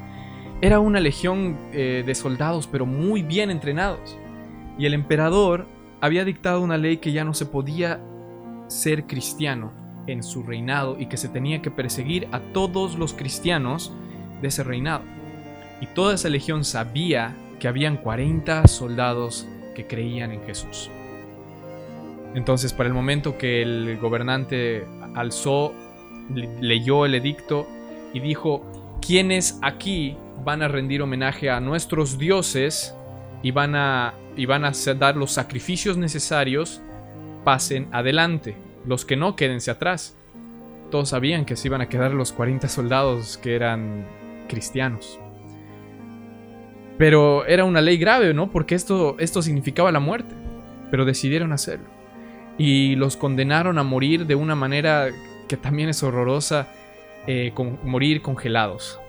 Era una legión eh, de soldados, pero muy bien entrenados. Y el emperador había dictado una ley que ya no se podía ser cristiano en su reinado y que se tenía que perseguir a todos los cristianos de ese reinado. Y toda esa legión sabía que habían 40 soldados que creían en Jesús. Entonces, para el momento que el gobernante alzó, leyó el edicto y dijo, quienes aquí van a rendir homenaje a nuestros dioses y van a, y van a dar los sacrificios necesarios, pasen adelante. Los que no, quédense atrás. Todos sabían que se iban a quedar los 40 soldados que eran cristianos. Pero era una ley grave, ¿no? Porque esto, esto significaba la muerte. Pero decidieron hacerlo. Y los condenaron a morir de una manera que también es horrorosa, eh, morir congelados.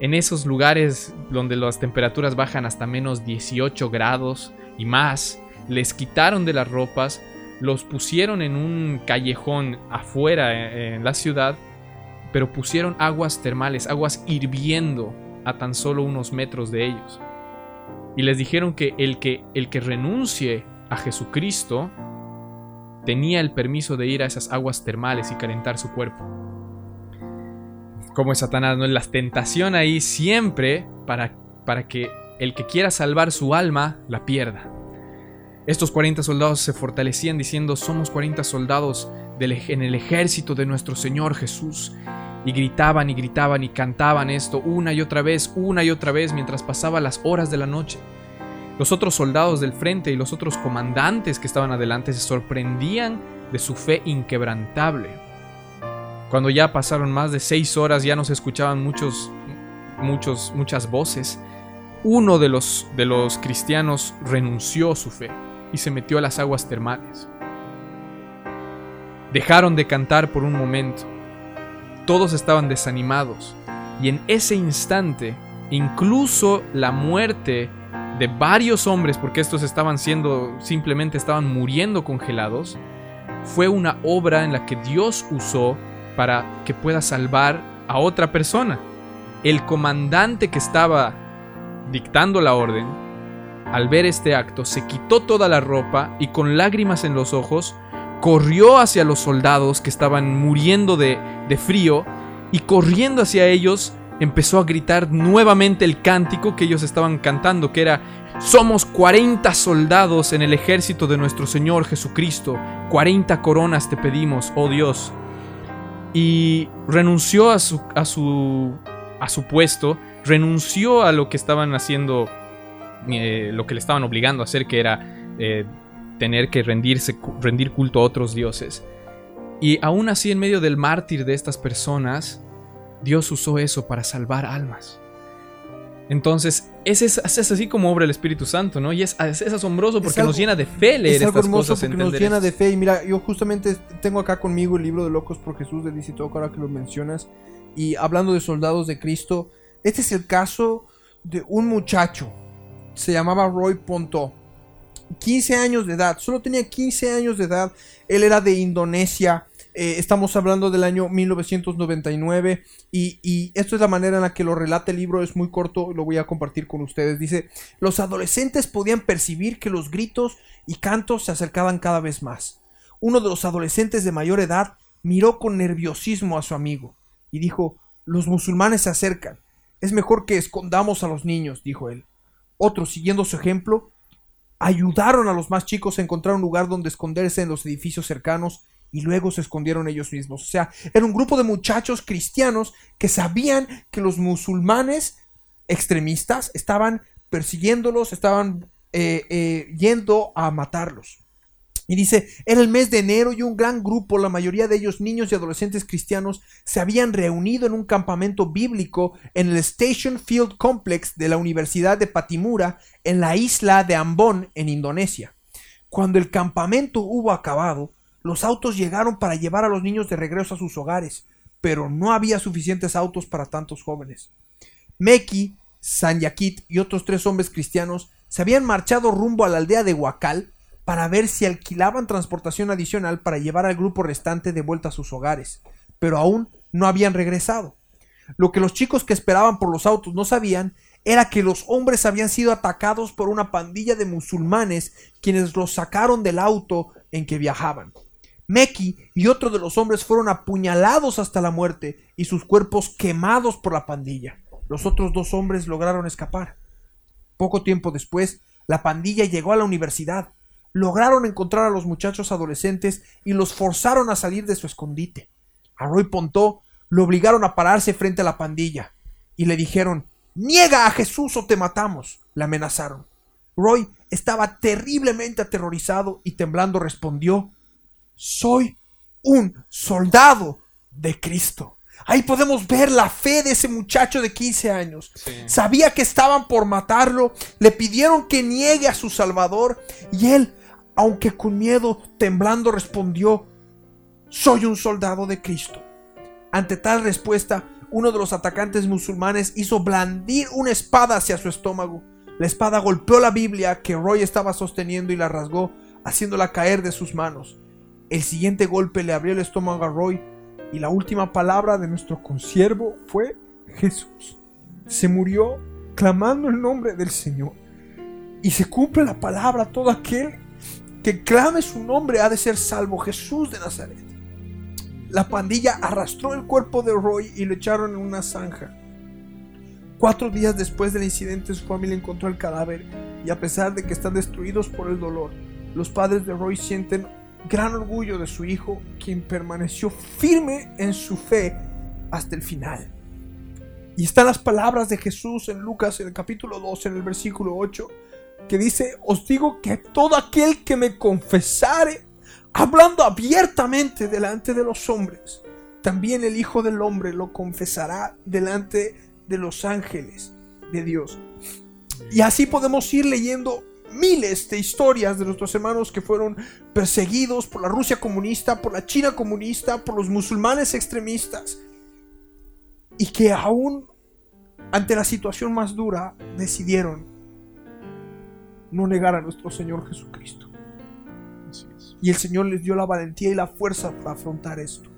En esos lugares donde las temperaturas bajan hasta menos 18 grados y más, les quitaron de las ropas, los pusieron en un callejón afuera eh, en la ciudad, pero pusieron aguas termales, aguas hirviendo a tan solo unos metros de ellos. Y les dijeron que el que, el que renuncie a Jesucristo tenía el permiso de ir a esas aguas termales y calentar su cuerpo. Como es Satanás, ¿no? La tentación ahí siempre para, para que el que quiera salvar su alma la pierda. Estos 40 soldados se fortalecían diciendo, somos 40 soldados en el ejército de nuestro Señor Jesús y gritaban y gritaban y cantaban esto una y otra vez, una y otra vez mientras pasaban las horas de la noche. Los otros soldados del frente y los otros comandantes que estaban adelante se sorprendían de su fe inquebrantable. Cuando ya pasaron más de seis horas ya no se escuchaban muchos, muchos, muchas voces. Uno de los, de los cristianos renunció a su fe y se metió a las aguas termales. Dejaron de cantar por un momento todos estaban desanimados. Y en ese instante, incluso la muerte de varios hombres, porque estos estaban siendo, simplemente estaban muriendo congelados, fue una obra en la que Dios usó para que pueda salvar a otra persona. El comandante que estaba dictando la orden, al ver este acto, se quitó toda la ropa y con lágrimas en los ojos, corrió hacia los soldados que estaban muriendo de, frío y corriendo hacia ellos empezó a gritar nuevamente el cántico que ellos estaban cantando, que era, somos 40 soldados en el ejército de nuestro Señor Jesucristo, 40 coronas te pedimos, oh Dios. Y renunció a su, a su, a su puesto, renunció a lo que estaban haciendo, eh, lo que le estaban obligando a hacer, que era eh, tener que rendirse, rendir culto a otros dioses. Y aún así, en medio del mártir de estas personas, Dios usó eso para salvar almas. Entonces, es, es, así como obra el Espíritu Santo, ¿no? Y es, es asombroso porque nos llena de fe leer es algo hermoso Porque nos llena de fe. Y mira, yo justamente tengo acá conmigo el libro de Locos por Jesús de DC ahora que lo mencionas. Y hablando de soldados de Cristo, este es el caso de un muchacho. Se llamaba Roy Ponto 15 años de edad, solo tenía 15 años de edad, él era de Indonesia, eh, estamos hablando del año 1999 y, y, esto es la manera en la que lo relata el libro, es muy corto, lo voy a compartir con ustedes. Dice, los adolescentes podían percibir que los gritos y cantos se acercaban cada vez más. Uno de los adolescentes de mayor edad miró con nerviosismo a su amigo y dijo, los musulmanes se acercan, es mejor que escondamos a los niños, dijo él. Otro, siguiendo su ejemplo, ayudaron a los más chicos a encontrar un lugar donde esconderse en los edificios cercanos y luego se escondieron ellos mismos. O sea, era un grupo de muchachos cristianos que sabían que los musulmanes extremistas estaban persiguiéndolos, estaban eh, eh, yendo a matarlos. Y dice, era el mes de enero y un gran grupo, la mayoría de ellos niños y adolescentes cristianos, se habían reunido en un campamento bíblico en el Station Field Complex de la Universidad de Patimura en la isla de Ambon, en Indonesia. Cuando el campamento hubo acabado, Los autos llegaron para llevar a los niños de regreso a sus hogares, pero no había suficientes autos para tantos jóvenes. Meki, Sanyakit y otros tres hombres cristianos se habían marchado rumbo a la aldea de Huacal para ver si alquilaban transportación adicional para llevar al grupo restante de vuelta a sus hogares, pero aún no habían regresado. Lo que los chicos que esperaban por los autos no sabían era que los hombres habían sido atacados por una pandilla de musulmanes quienes los sacaron del auto en que viajaban. Meki y otro de los hombres fueron apuñalados hasta la muerte y sus cuerpos quemados por la pandilla. Los otros dos hombres lograron escapar. Poco tiempo después, la pandilla llegó a la universidad. Lograron encontrar a los muchachos adolescentes y los forzaron a salir de su escondite. A Roy Pontó lo obligaron a pararse frente a la pandilla y le dijeron Niega a Jesús o te matamos. le amenazaron. Roy estaba terriblemente aterrorizado y temblando respondió Soy un soldado de Cristo. Ahí podemos ver la fe de ese muchacho de 15 años. Sabía que estaban por matarlo, le pidieron que niegue a su Salvador y él, aunque con miedo, temblando, respondió, soy un soldado de Cristo. Ante tal respuesta, uno de los atacantes musulmanes hizo blandir una espada hacia su estómago. La espada golpeó la Biblia que Roy estaba sosteniendo y la rasgó, haciéndola caer de sus manos. El siguiente golpe le abrió el estómago a Roy y la última palabra de nuestro consiervo fue Jesús. Se murió clamando el nombre del Señor. Y se cumple la palabra, todo aquel que clame su nombre ha de ser salvo, Jesús de Nazaret. La pandilla arrastró el cuerpo de Roy y lo echaron en una zanja. Cuatro días después del incidente su familia encontró el cadáver y a pesar de que están destruidos por el dolor, los padres de Roy sienten gran orgullo de su hijo, quien permaneció firme en su fe hasta el final. Y están las palabras de Jesús en Lucas en el capítulo 2, en el versículo 8, que dice, os digo que todo aquel que me confesare, hablando abiertamente delante de los hombres, también el Hijo del Hombre lo confesará delante de los ángeles de Dios. Y así podemos ir leyendo miles de historias de nuestros hermanos que fueron perseguidos por la Rusia comunista, por la China comunista, por los musulmanes extremistas, y que aún ante la situación más dura decidieron no negar a nuestro Señor Jesucristo. Y el Señor les dio la valentía y la fuerza para afrontar esto.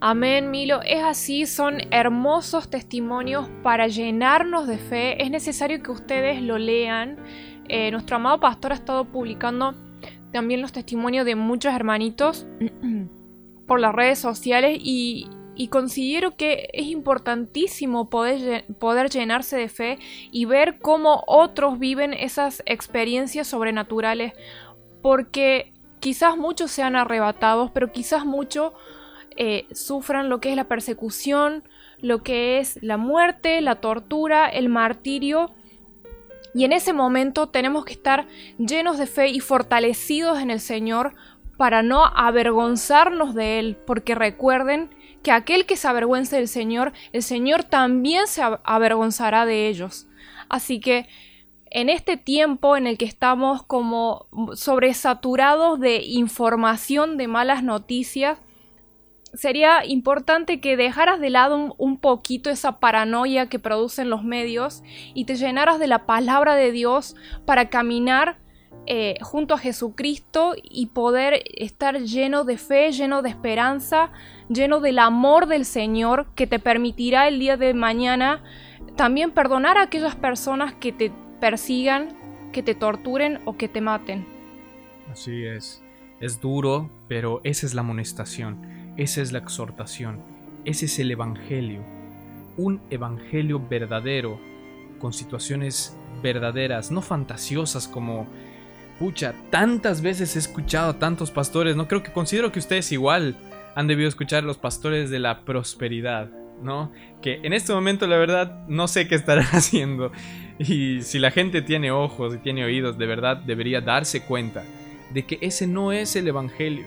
Amén, Milo. Es así, son hermosos testimonios para llenarnos de fe. Es necesario que ustedes lo lean. Eh, nuestro amado pastor ha estado publicando también los testimonios de muchos hermanitos por las redes sociales y, considero que es importantísimo poder, poder llenarse de fe y ver cómo otros viven esas experiencias sobrenaturales porque quizás muchos sean arrebatados, pero quizás muchos eh, sufran lo que es la persecución, lo que es la muerte, la tortura, el martirio. Y en ese momento tenemos que estar llenos de fe y fortalecidos en el Señor para no avergonzarnos de Él, porque recuerden que aquel que se avergüence del Señor, el Señor también se avergonzará de ellos. Así que en este tiempo en el que estamos como sobresaturados de información, de malas noticias, sería importante que dejaras de lado un, poquito esa paranoia que producen los medios y te llenaras de la palabra de Dios para caminar eh, junto a Jesucristo y poder estar lleno de fe, lleno de esperanza, lleno del amor del Señor que te permitirá el día de mañana también perdonar a aquellas personas que te persigan, que te torturen o que te maten. Así es. Es duro, pero esa es la amonestación esa es la exhortación, ese es el Evangelio, un Evangelio verdadero, con situaciones verdaderas, no fantasiosas como, pucha, tantas veces he escuchado a tantos pastores, no creo que considero que ustedes igual han debido escuchar los pastores de la prosperidad, ¿no? Que en este momento la verdad no sé qué estarán haciendo. Y si la gente tiene ojos y tiene oídos, de verdad debería darse cuenta de que ese no es el Evangelio.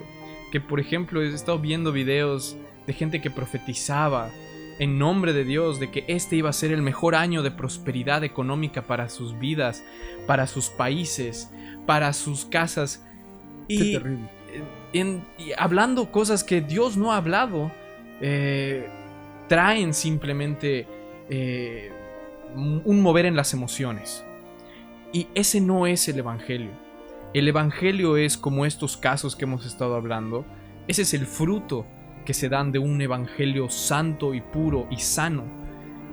Que por ejemplo he estado viendo videos de gente que profetizaba en nombre de Dios de que este iba a ser el mejor año de prosperidad económica para sus vidas, para sus países, para sus casas. Y en, hablando cosas que Dios no ha hablado, eh, traen simplemente eh, un mover en las emociones. Y ese no es el Evangelio. El Evangelio es como estos casos que hemos estado hablando. Ese es el fruto que se dan de un Evangelio santo y puro y sano.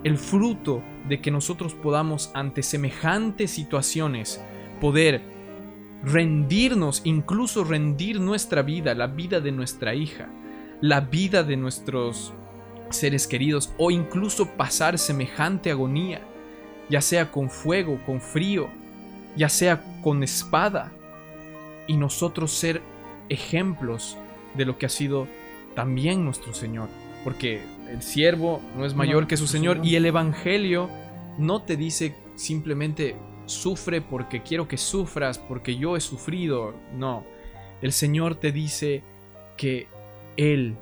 El fruto de que nosotros podamos ante semejantes situaciones poder rendirnos, incluso rendir nuestra vida, la vida de nuestra hija, la vida de nuestros seres queridos o incluso pasar semejante agonía, ya sea con fuego, con frío, ya sea con espada, y nosotros ser ejemplos de lo que ha sido también nuestro Señor, porque el siervo no es mayor que su Señor y el Evangelio no te dice simplemente sufre porque quiero que sufras, porque yo he sufrido, no, el Señor te dice que Él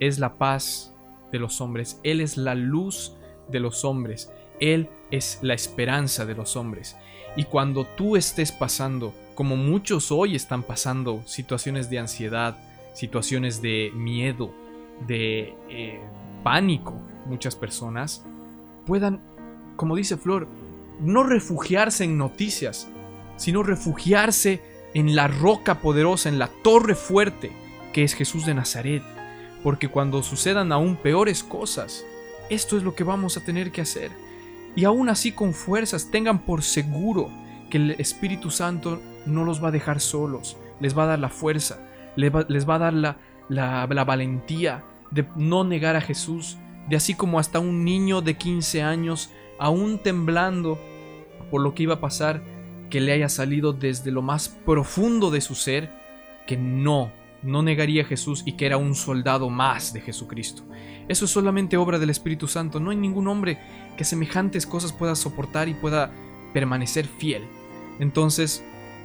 es la paz de los hombres, Él es la luz de los hombres, Él es la esperanza de los hombres. Y cuando tú estés pasando, como muchos hoy están pasando, situaciones de ansiedad, situaciones de miedo, de eh, pánico, muchas personas, puedan, como dice Flor, no refugiarse en noticias, sino refugiarse en la roca poderosa, en la torre fuerte que es Jesús de Nazaret. Porque cuando sucedan aún peores cosas, esto es lo que vamos a tener que hacer y aún así con fuerzas tengan por seguro que el Espíritu Santo no los va a dejar solos, les va a dar la fuerza, les va, a dar la, la, la valentía de no negar a Jesús, de así como hasta un niño de 15 años, aún temblando por lo que iba a pasar, que le haya salido desde lo más profundo de su ser, que no, no negaría a Jesús y que era un soldado más de Jesucristo. Eso es solamente obra del Espíritu Santo. No hay ningún hombre que semejantes cosas pueda soportar y pueda permanecer fiel. Entonces,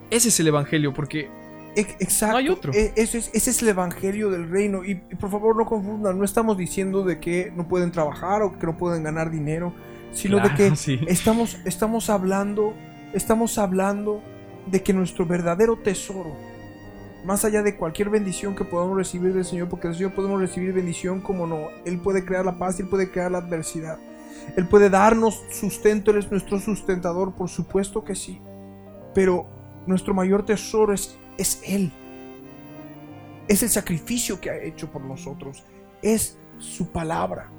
ese es el Evangelio, porque Exacto. No hay otro. E, ese es, ese es el evangelio del reino. Y, por favor, no confundan. No estamos diciendo de que no pueden trabajar o que no pueden ganar dinero. Sino de que estamos, estamos hablando. Estamos hablando de que nuestro verdadero tesoro más allá de cualquier bendición que podamos recibir del Señor, porque del Señor podemos recibir bendición como no. Él puede crear la paz, Él puede crear la adversidad. Él puede darnos sustento, Él es nuestro sustentador, por supuesto que sí. Pero nuestro mayor tesoro es, es Él. Es el sacrificio que ha hecho por nosotros. Es su palabra.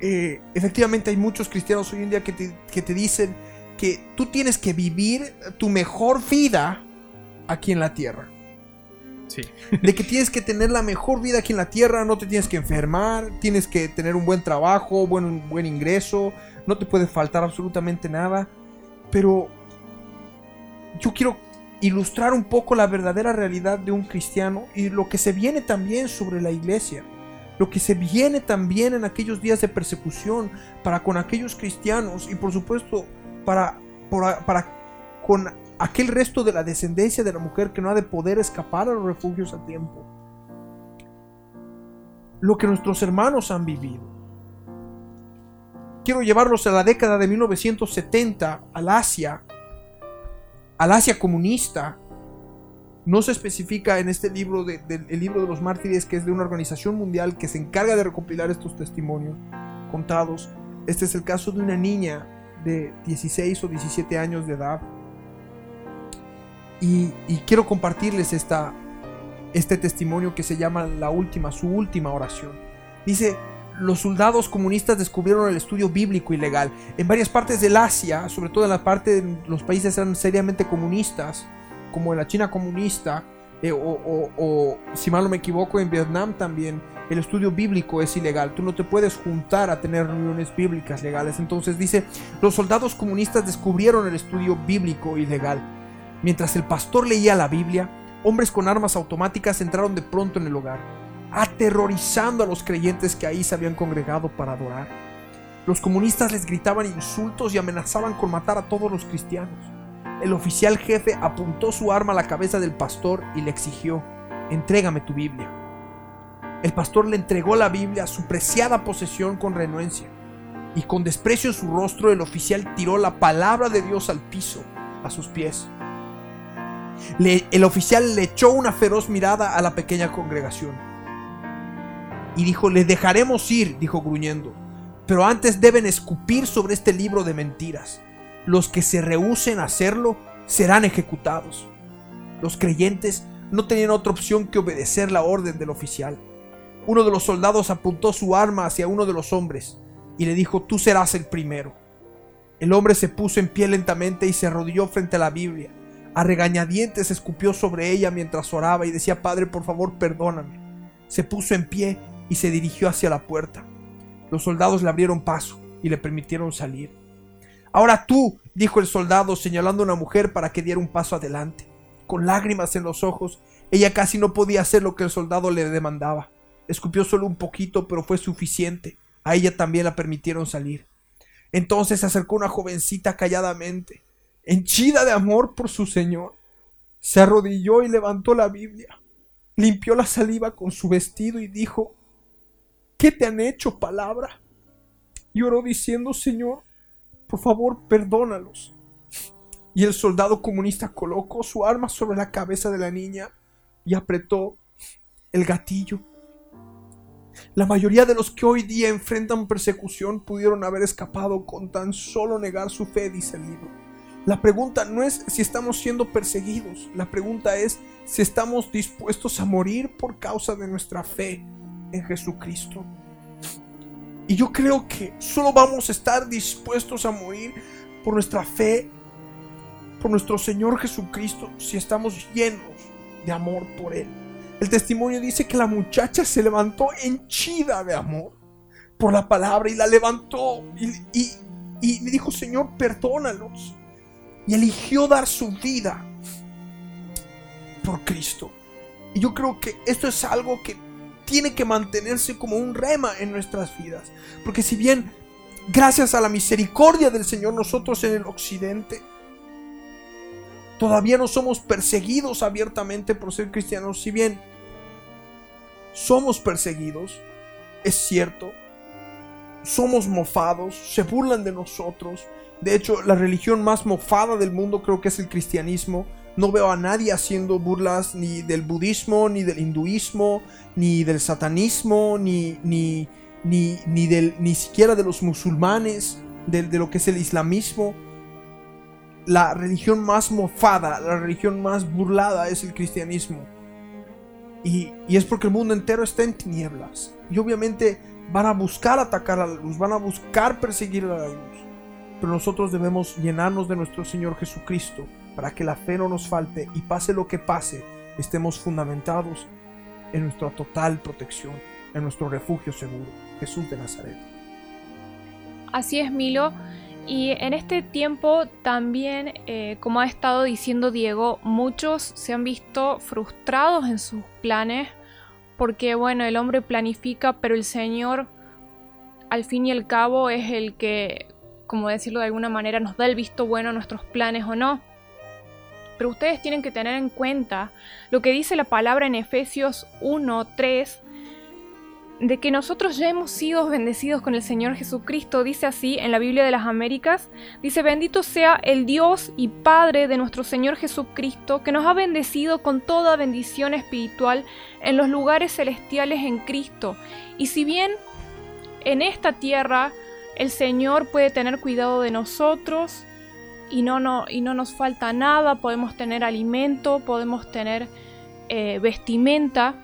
Eh, efectivamente hay muchos cristianos hoy en día que te, que te dicen que tú tienes que vivir tu mejor vida aquí en la tierra. De que tienes que tener la mejor vida aquí en la tierra, no te tienes que enfermar, tienes que tener un buen trabajo, buen, buen ingreso, no te puede faltar absolutamente nada. Pero yo quiero ilustrar un poco la verdadera realidad de un cristiano y lo que se viene también sobre la iglesia. Lo que se viene también en aquellos días de persecución para con aquellos cristianos y por supuesto para, para, con aquel resto de la descendencia de la mujer que no ha de poder escapar a los refugios a tiempo. Lo que nuestros hermanos han vivido. Quiero llevarlos a la década de 1970, al Asia, al Asia comunista. No se especifica en este libro, del libro de los mártires, que es de una organización mundial que se encarga de recopilar estos testimonios contados. Este es el caso de una niña de 16 o 17 años de edad y, quiero compartirles esta, este testimonio que se llama La última, su última oración. Dice, los soldados comunistas descubrieron el estudio bíblico ilegal. En varias partes del Asia, sobre todo en la parte de los países eran seriamente comunistas, como en la China comunista, eh, o, o, si mal no me equivoco, en Vietnam también, el estudio bíblico es ilegal. Tú no te puedes juntar a tener reuniones bíblicas legales. Entonces dice, los soldados comunistas descubrieron el estudio bíblico ilegal. Mientras el pastor leía la Biblia, hombres con armas automáticas entraron de pronto en el hogar, aterrorizando a los creyentes que ahí se habían congregado para adorar. Los comunistas les gritaban insultos y amenazaban con matar a todos los cristianos. El oficial jefe apuntó su arma a la cabeza del pastor y le exigió, entrégame tu Biblia. El pastor le entregó la Biblia, su preciada posesión, con renuencia. Y con desprecio en su rostro, el oficial tiró la palabra de Dios al piso, a sus pies. el oficial le echó una feroz mirada a la pequeña congregación. Y dijo, les dejaremos ir, dijo gruñendo, pero antes deben escupir sobre este libro de mentiras. Los que se rehúsen a hacerlo serán ejecutados. Los creyentes no tenían otra opción que obedecer la orden del oficial. Uno de los soldados apuntó su arma hacia uno de los hombres y le dijo, tú serás el primero. El hombre se puso en pie lentamente y se arrodilló frente a la Biblia. A regañadientes escupió sobre ella mientras oraba y decía, Padre, por favor, perdóname. Se puso en pie y se dirigió hacia la puerta. Los soldados le abrieron paso y le permitieron salir. Ahora tú, dijo el soldado señalando a una mujer para que diera un paso adelante. Con lágrimas en los ojos, ella casi no podía hacer lo que el soldado le demandaba. Escupió solo un poquito, pero fue suficiente. A ella también la permitieron salir. Entonces se acercó una jovencita calladamente, henchida de amor por su Señor. Se arrodilló y levantó la Biblia, limpió la saliva con su vestido y dijo, ¿qué te han hecho, palabra? Y oró diciendo, Señor, por favor, perdónalos. Y el soldado comunista colocó su arma sobre la cabeza de la niña y apretó el gatillo. La mayoría de los que hoy día enfrentan persecución pudieron haber escapado con tan solo negar su fe, dice el libro. La pregunta no es si estamos siendo perseguidos, la pregunta es si estamos dispuestos a morir por causa de nuestra fe en Jesucristo. Y yo creo que solo vamos a estar dispuestos a morir por nuestra fe, por nuestro Señor Jesucristo, si estamos llenos de amor por Él. El testimonio dice que la muchacha se levantó henchida de amor por la palabra y la levantó y, y, le dijo, Señor, perdónalos. Y eligió dar su vida por Cristo. Y yo creo que esto es algo que tiene que mantenerse como un rema en nuestras vidas. Porque si bien, gracias a la misericordia del Señor, nosotros en el occidente, todavía no somos perseguidos abiertamente por ser cristianos, si bien somos perseguidos, es cierto, somos mofados, se burlan de nosotros. De hecho, la religión más mofada del mundo creo que es el cristianismo. No veo a nadie haciendo burlas ni del budismo, ni del hinduismo, ni del satanismo, ni, ni, ni, ni, del, ni siquiera de los musulmanes, de, lo que es el islamismo. La religión más mofada, la religión más burlada es el cristianismo. Y, y, es porque el mundo entero está en tinieblas. Y obviamente van a buscar atacar a la luz, van a buscar perseguir a la luz. Pero nosotros debemos llenarnos de nuestro Señor Jesucristo para que la fe no nos falte y pase lo que pase, estemos fundamentados en nuestra total protección, en nuestro refugio seguro, Jesús de Nazaret. Así es, Milo. Y en este tiempo también, eh, como ha estado diciendo Diego, muchos se han visto frustrados en sus planes porque, bueno, el hombre planifica, pero el Señor, al fin y al cabo, es el que, como decirlo de alguna manera, nos da el visto bueno a nuestros planes o no. Pero ustedes tienen que tener en cuenta lo que dice la palabra en Efesios 1, 3, de que nosotros ya hemos sido bendecidos con el Señor Jesucristo, dice así en la Biblia de las Américas, dice, bendito sea el Dios y Padre de nuestro Señor Jesucristo, que nos ha bendecido con toda bendición espiritual en los lugares celestiales en Cristo. Y si bien en esta tierra el Señor puede tener cuidado de nosotros, y no, no, y no nos falta nada, podemos tener alimento, podemos tener eh, vestimenta,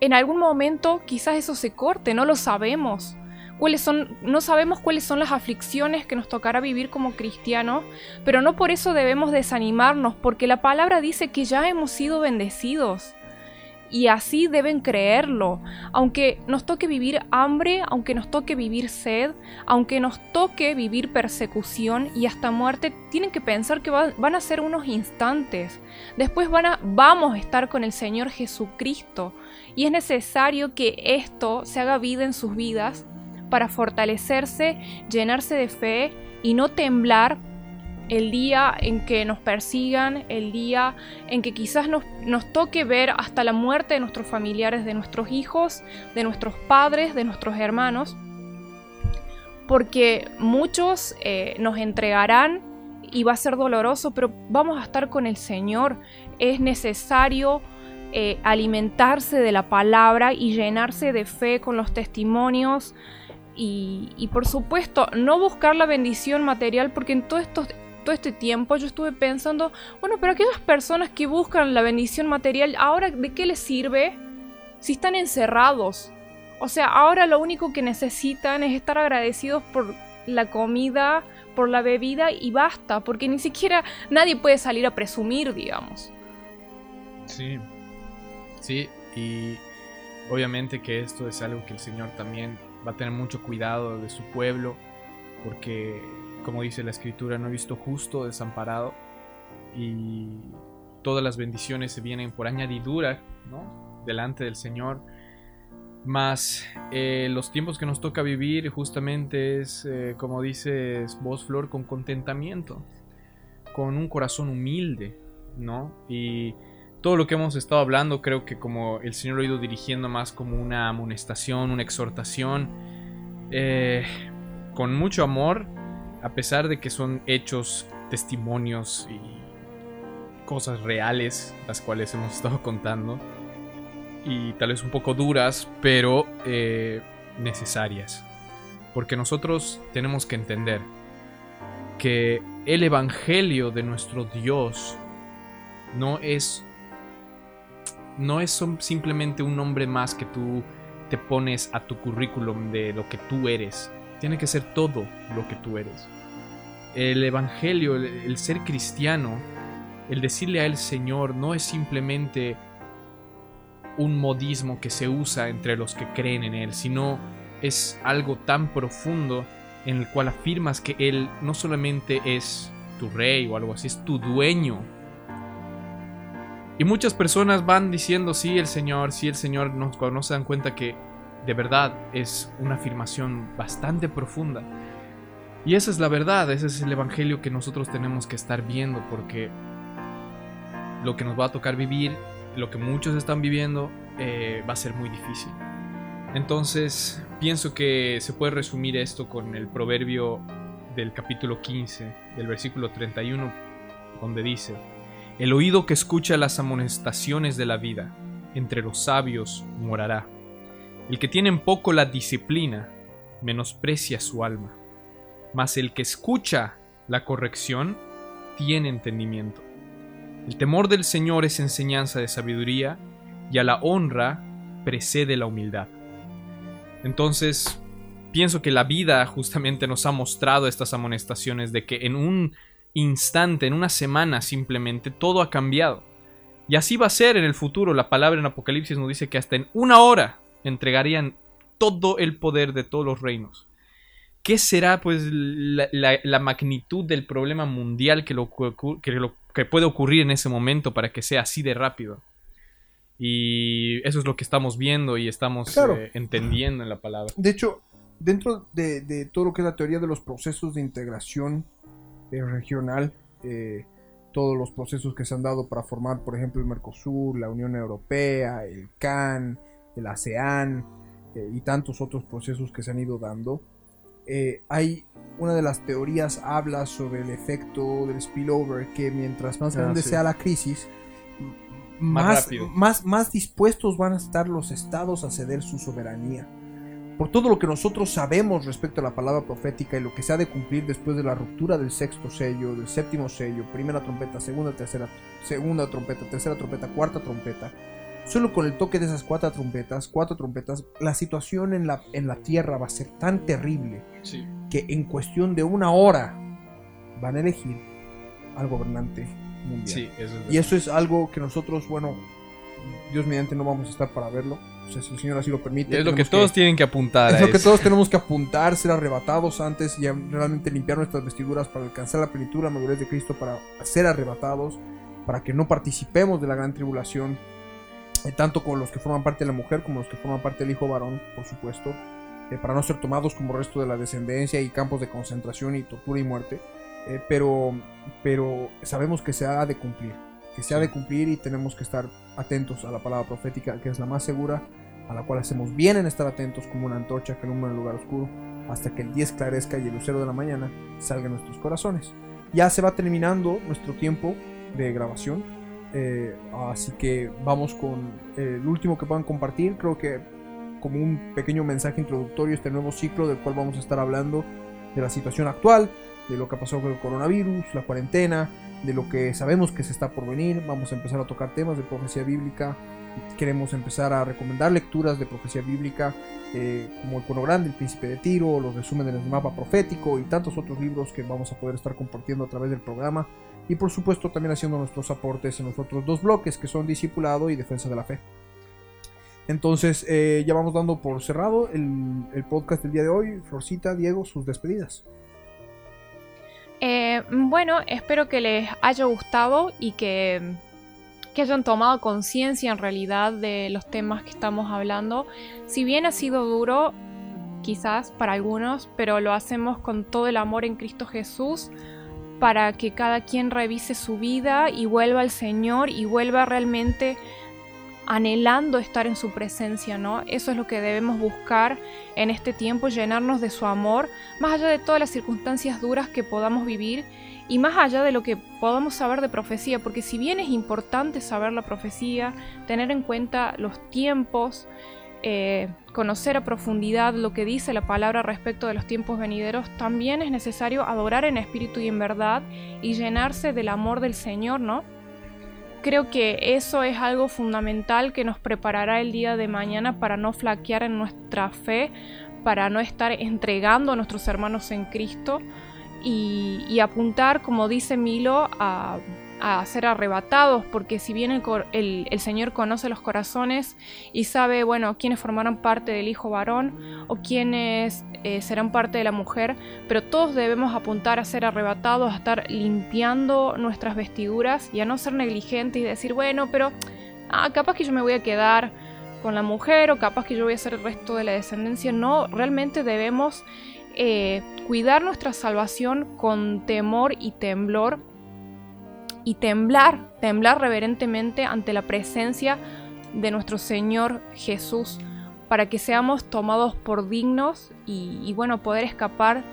en algún momento quizás eso se corte, no lo sabemos. Cuáles son, no sabemos cuáles son las aflicciones que nos tocará vivir como cristianos, pero no por eso debemos desanimarnos, porque la palabra dice que ya hemos sido bendecidos y así deben creerlo. Aunque nos toque vivir hambre, aunque nos toque vivir sed, aunque nos toque vivir persecución y hasta muerte, tienen que pensar que van a ser unos instantes. Después van a, vamos a estar con el Señor Jesucristo. Y es necesario que esto se haga vida en sus vidas para fortalecerse, llenarse de fe y no temblar el día en que nos persigan, el día en que quizás nos, nos, toque ver hasta la muerte de nuestros familiares, de nuestros hijos, de nuestros padres, de nuestros hermanos, porque muchos eh, nos entregarán y va a ser doloroso, pero vamos a estar con el Señor. Es necesario eh, alimentarse de la palabra y llenarse de fe con los testimonios. Y, por supuesto, no buscar la bendición material, porque en todo, esto, todo este tiempo yo estuve pensando, bueno, pero aquellas personas que buscan la bendición material, ahora de qué les sirve si están encerrados? O sea, ahora lo único que necesitan es estar agradecidos por la comida, por la bebida y basta, porque ni siquiera nadie puede salir a presumir, digamos. Sí, sí, y obviamente que esto es algo que el Señor también va a tener mucho cuidado de su pueblo, porque como dice la escritura, no he visto justo desamparado y todas las bendiciones se vienen por añadidura, ¿no? Delante del Señor. Más eh, los tiempos que nos toca vivir justamente es, eh, como dices vos, Flor, con contentamiento, con un corazón humilde, ¿no? Y todo lo que hemos estado hablando creo que como el Señor lo ha ido dirigiendo más como una amonestación, una exhortación, eh, con mucho amor, a pesar de que son hechos, testimonios y cosas reales las cuales hemos estado contando y tal vez un poco duras, pero eh, necesarias. Porque nosotros tenemos que entender que el Evangelio de nuestro Dios no es, no es simplemente un nombre más que tú te pones a tu currículum de lo que tú eres. Tiene que ser todo lo que tú eres. El Evangelio, el ser cristiano, el decirle a Él Señor, no es simplemente un modismo que se usa entre los que creen en Él, sino es algo tan profundo en el cual afirmas que Él no solamente es tu rey o algo así, es tu dueño. Y muchas personas van diciendo, sí, el Señor, sí, el Señor, cuando no se dan cuenta que de verdad es una afirmación bastante profunda. Y esa es la verdad, ese es el Evangelio que nosotros tenemos que estar viendo, porque lo que nos va a tocar vivir lo que muchos están viviendo eh, va a ser muy difícil. Entonces, pienso que se puede resumir esto con el proverbio del capítulo 15, del versículo 31, donde dice, El oído que escucha las amonestaciones de la vida, entre los sabios morará. El que tiene en poco la disciplina, menosprecia su alma, mas el que escucha la corrección, tiene entendimiento. El temor del Señor es enseñanza de sabiduría y a la honra precede la humildad. Entonces, pienso que la vida justamente nos ha mostrado estas amonestaciones de que en un instante, en una semana simplemente, todo ha cambiado. Y así va a ser en el futuro. La palabra en Apocalipsis nos dice que hasta en una hora entregarían todo el poder de todos los reinos. ¿Qué será pues la, magnitud del problema mundial que lo, que lo que puede ocurrir en ese momento para que sea así de rápido. Y eso es lo que estamos viendo y estamos eh, entendiendo en la palabra. De hecho, dentro de, todo lo que es la teoría de los procesos de integración eh, regional, eh, todos los procesos que se han dado para formar, por ejemplo, el Mercosur, la Unión Europea, el CAN, el ASEAN y tantos otros procesos que se han ido dando, hay una de las teorías habla sobre el efecto del spillover, que mientras más ah, grande sea la crisis, más, más, más, dispuestos van a estar los estados a ceder su soberanía. Por todo lo que nosotros sabemos respecto a la palabra profética y lo que se ha de cumplir después de la ruptura del sexto sello, del séptimo sello, primera trompeta, segunda, tercera, segunda trompeta, tercera trompeta, cuarta trompeta, solo con el toque de esas cuatro trompetas, cuatro trompetas, la situación en la, en la tierra va a ser tan terrible sí que en cuestión de una hora van a elegir al gobernante mundial. y eso es algo que nosotros, bueno, Dios mediante no vamos a estar para verlo. O sea, si el Señor así lo permite. es lo que todos tienen que apuntar. Es lo que todos tenemos que apuntar, ser arrebatados antes y realmente limpiar nuestras vestiduras para alcanzar la plenitud, la madurez de Cristo, para ser arrebatados, para que no participemos de la gran tribulación, tanto con los que forman parte de la mujer como los que forman parte del hijo varón, por supuesto. Eh, para no ser tomados como resto de la descendencia y campos de concentración y tortura y muerte. Eh, pero, pero sabemos que se ha de cumplir, que se ha de cumplir y tenemos que estar atentos a la palabra profética, que es la más segura, a la cual hacemos bien en estar atentos como una antorcha que alumbra en el lugar oscuro, hasta que el día esclarezca y el lucero de la mañana salga en nuestros corazones. Ya se va terminando nuestro tiempo de grabación. Eh, así que vamos con el último que puedan compartir. Creo que como un pequeño mensaje introductorio este nuevo ciclo del cual vamos a estar hablando de la situación actual, de lo que ha pasado con el coronavirus, la cuarentena, de lo que sabemos que se está por venir. Vamos a empezar a tocar temas de profecía bíblica. Queremos empezar a recomendar lecturas de profecía bíblica eh, como El Cono Grande, El Príncipe de Tiro, los resúmenes del mapa profético y tantos otros libros que vamos a poder estar compartiendo a través del programa. Y por supuesto también haciendo nuestros aportes en los otros dos bloques que son Discipulado y Defensa de la Fe. Entonces eh, ya vamos dando por cerrado el, el podcast del día de hoy. Florcita, Diego, sus despedidas. Eh, bueno, espero que les haya gustado y que, que hayan tomado conciencia en realidad de los temas que estamos hablando. Si bien ha sido duro, quizás para algunos, pero lo hacemos con todo el amor en Cristo Jesús para que cada quien revise su vida y vuelva al Señor y vuelva realmente anhelando estar en su presencia, ¿no? Eso es lo que debemos buscar en este tiempo, llenarnos de su amor, más allá de todas las circunstancias duras que podamos vivir y más allá de lo que podamos saber de profecía, porque si bien es importante saber la profecía, tener en cuenta los tiempos, eh, conocer a profundidad lo que dice la palabra respecto de los tiempos venideros, también es necesario adorar en espíritu y en verdad y llenarse del amor del Señor, ¿no? creo que eso es algo fundamental que nos preparará el día de mañana para no flaquear en nuestra fe, para no estar entregando a nuestros hermanos en Cristo y, y apuntar, como dice Milo, a a ser arrebatados, porque si bien el, Señor conoce los corazones y sabe, bueno, quiénes formarán parte del hijo varón o quiénes eh, serán parte de la mujer, pero todos debemos apuntar a ser arrebatados, a estar limpiando nuestras vestiduras y a no ser negligentes y decir, bueno, pero ah, capaz que yo me voy a quedar con la mujer o capaz que yo voy a ser el resto de la descendencia. No, realmente debemos eh, cuidar nuestra salvación con temor y temblor y temblar, temblar reverentemente ante la presencia de nuestro Señor Jesús, para que seamos tomados por dignos y, bueno, poder escapar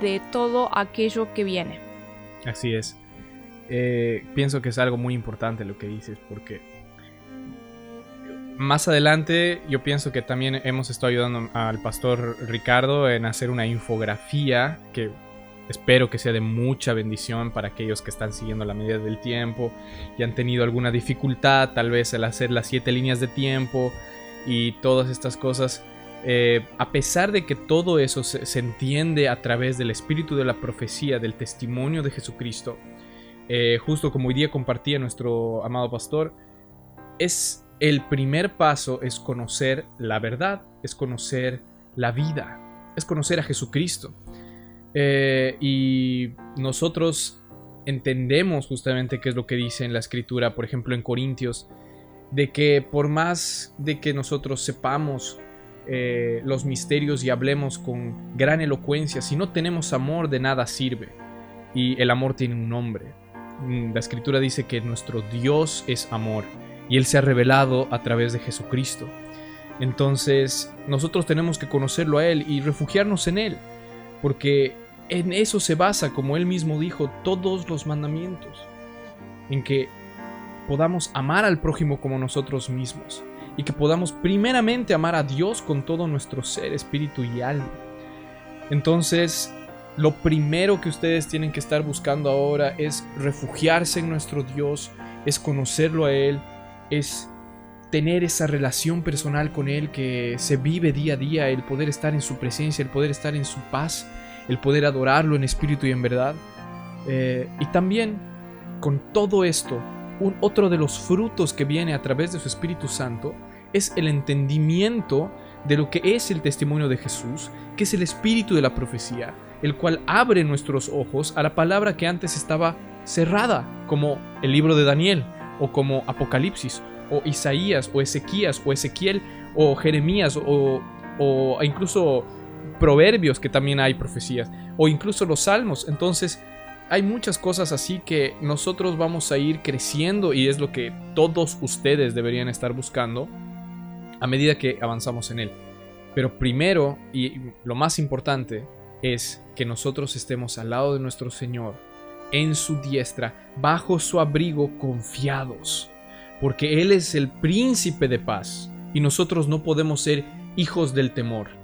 de todo aquello que viene. Así es. Eh, pienso que es algo muy importante lo que dices, porque más adelante yo pienso que también hemos estado ayudando al pastor Ricardo en hacer una infografía que Espero que sea de mucha bendición para aquellos que están siguiendo la medida del tiempo y han tenido alguna dificultad tal vez al hacer las siete líneas de tiempo y todas estas cosas. Eh, a pesar de que todo eso se, entiende a través del espíritu de la profecía, del testimonio de Jesucristo, eh, justo como hoy día compartía nuestro amado pastor, es el primer paso es conocer la verdad, es conocer la vida, es conocer a Jesucristo. Eh, y nosotros entendemos justamente qué es lo que dice en la escritura, por ejemplo en Corintios, de que por más de que nosotros sepamos eh, los misterios y hablemos con gran elocuencia, si no tenemos amor de nada sirve. Y el amor tiene un nombre. Mm, la escritura dice que nuestro Dios es amor y Él se ha revelado a través de Jesucristo. Entonces nosotros tenemos que conocerlo a Él y refugiarnos en Él porque en eso se basa, como él mismo dijo, todos los mandamientos, en que podamos amar al prójimo como nosotros mismos y que podamos primeramente amar a Dios con todo nuestro ser, espíritu y alma. Entonces, lo primero que ustedes tienen que estar buscando ahora es refugiarse en nuestro Dios, es conocerlo a Él, es tener esa relación personal con Él que se vive día a día, el poder estar en su presencia, el poder estar en su paz, el poder adorarlo en espíritu y en verdad. Eh, y también con todo esto, un, otro de los frutos que viene a través de su Espíritu Santo es el entendimiento de lo que es el testimonio de Jesús, que es el espíritu de la profecía, el cual abre nuestros ojos a la palabra que antes estaba cerrada, como el libro de Daniel, o como Apocalipsis, o Isaías, o Ezequías, o Ezequiel, o Jeremías, o, o incluso proverbios que también hay profecías, o incluso los salmos. Entonces, hay muchas cosas así que nosotros vamos a ir creciendo y es lo que todos ustedes deberían estar buscando a medida que avanzamos en él. Pero primero, y lo más importante, es que nosotros estemos al lado de nuestro Señor, en su diestra, bajo su abrigo, confiados, porque Él es el príncipe de paz, y nosotros no podemos ser hijos del temor,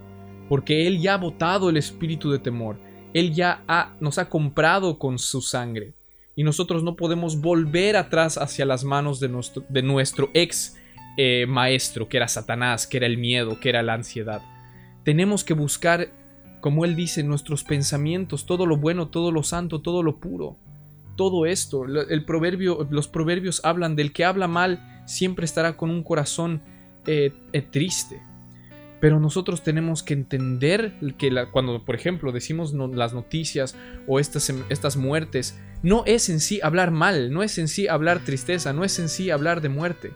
porque Él ya ha botado el espíritu de temor, Él ya nos ha comprado con su sangre, y nosotros no podemos volver atrás hacia las manos de nuestro, ex eh, maestro, que era Satanás, que era el miedo, que era la ansiedad. Tenemos que buscar como Él dice, nuestros pensamientos, todo lo bueno, todo lo santo, todo lo puro. Todo esto, los proverbios hablan del que habla mal siempre estará con un corazón eh, eh, triste. Pero nosotros tenemos que entender que cuando, por ejemplo, decimos las noticias o estas, estas muertes, no es en sí hablar mal, no es en sí hablar tristeza, no es en sí hablar de muerte.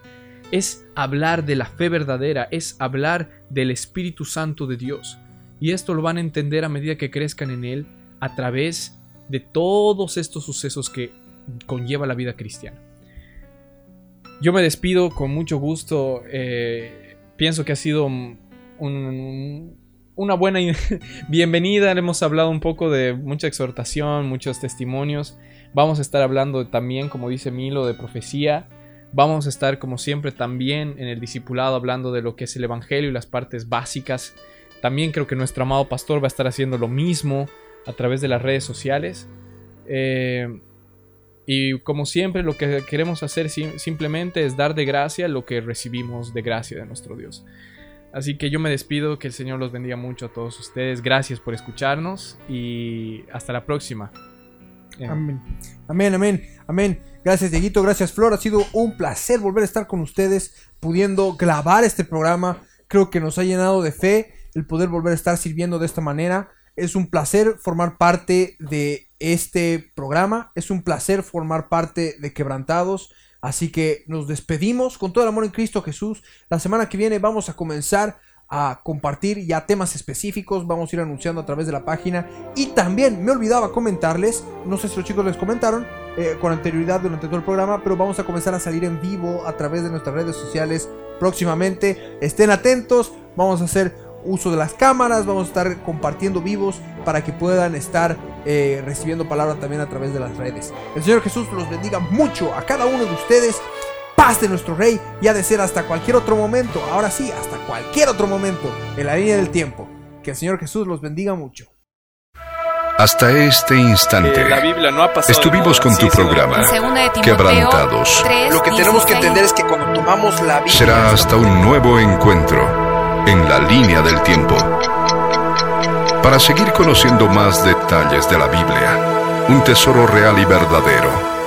Es hablar de la fe verdadera, es hablar del Espíritu Santo de Dios. Y esto lo van a entender a medida que crezcan en Él a través de todos estos sucesos que conlleva la vida cristiana. Yo me despido con mucho gusto. Eh, pienso que ha sido una buena bienvenida. Hemos hablado un poco de mucha exhortación, muchos testimonios. Vamos a estar hablando también, como dice Milo, de profecía. Vamos a estar, como siempre, también en el discipulado hablando de lo que es el Evangelio y las partes básicas también creo que nuestro amado pastor va a estar haciendo lo mismo a través de las redes sociales. Eh, y como siempre, lo que queremos hacer simplemente es dar de gracia lo que recibimos de gracia de nuestro Dios. Así que yo me despido, que el Señor los bendiga mucho a todos ustedes. Gracias por escucharnos y hasta la próxima. Eh. Amén. Amén, amén, amén. Gracias, Dieguito. Gracias, Flor. Ha sido un placer volver a estar con ustedes, pudiendo grabar este programa. Creo que nos ha llenado de fe el poder volver a estar sirviendo de esta manera. Es un placer formar parte de este programa. Es un placer formar parte de Quebrantados. Así que nos despedimos con todo el amor en Cristo Jesús. La semana que viene vamos a comenzar a compartir ya temas específicos, vamos a ir anunciando a través de la página. Y también me olvidaba comentarles, no sé si los chicos les comentaron eh, con anterioridad durante todo el programa, pero vamos a comenzar a salir en vivo a través de nuestras redes sociales próximamente, estén atentos, vamos a hacer uso de las cámaras, vamos a estar compartiendo vivos para que puedan estar eh, recibiendo palabra también a través de las redes. El Señor Jesús los bendiga mucho a cada uno de ustedes. Paz de nuestro Rey y ha de ser hasta cualquier otro momento, ahora sí, hasta cualquier otro momento en la línea del tiempo. Que el Señor Jesús los bendiga mucho. Hasta este instante estuvimos con tu programa Quebrantados. Lo que tenemos que entender es que cuando tomamos la Biblia será hasta un nuevo encuentro en la línea del tiempo. Para seguir conociendo más detalles de la Biblia, un tesoro real y verdadero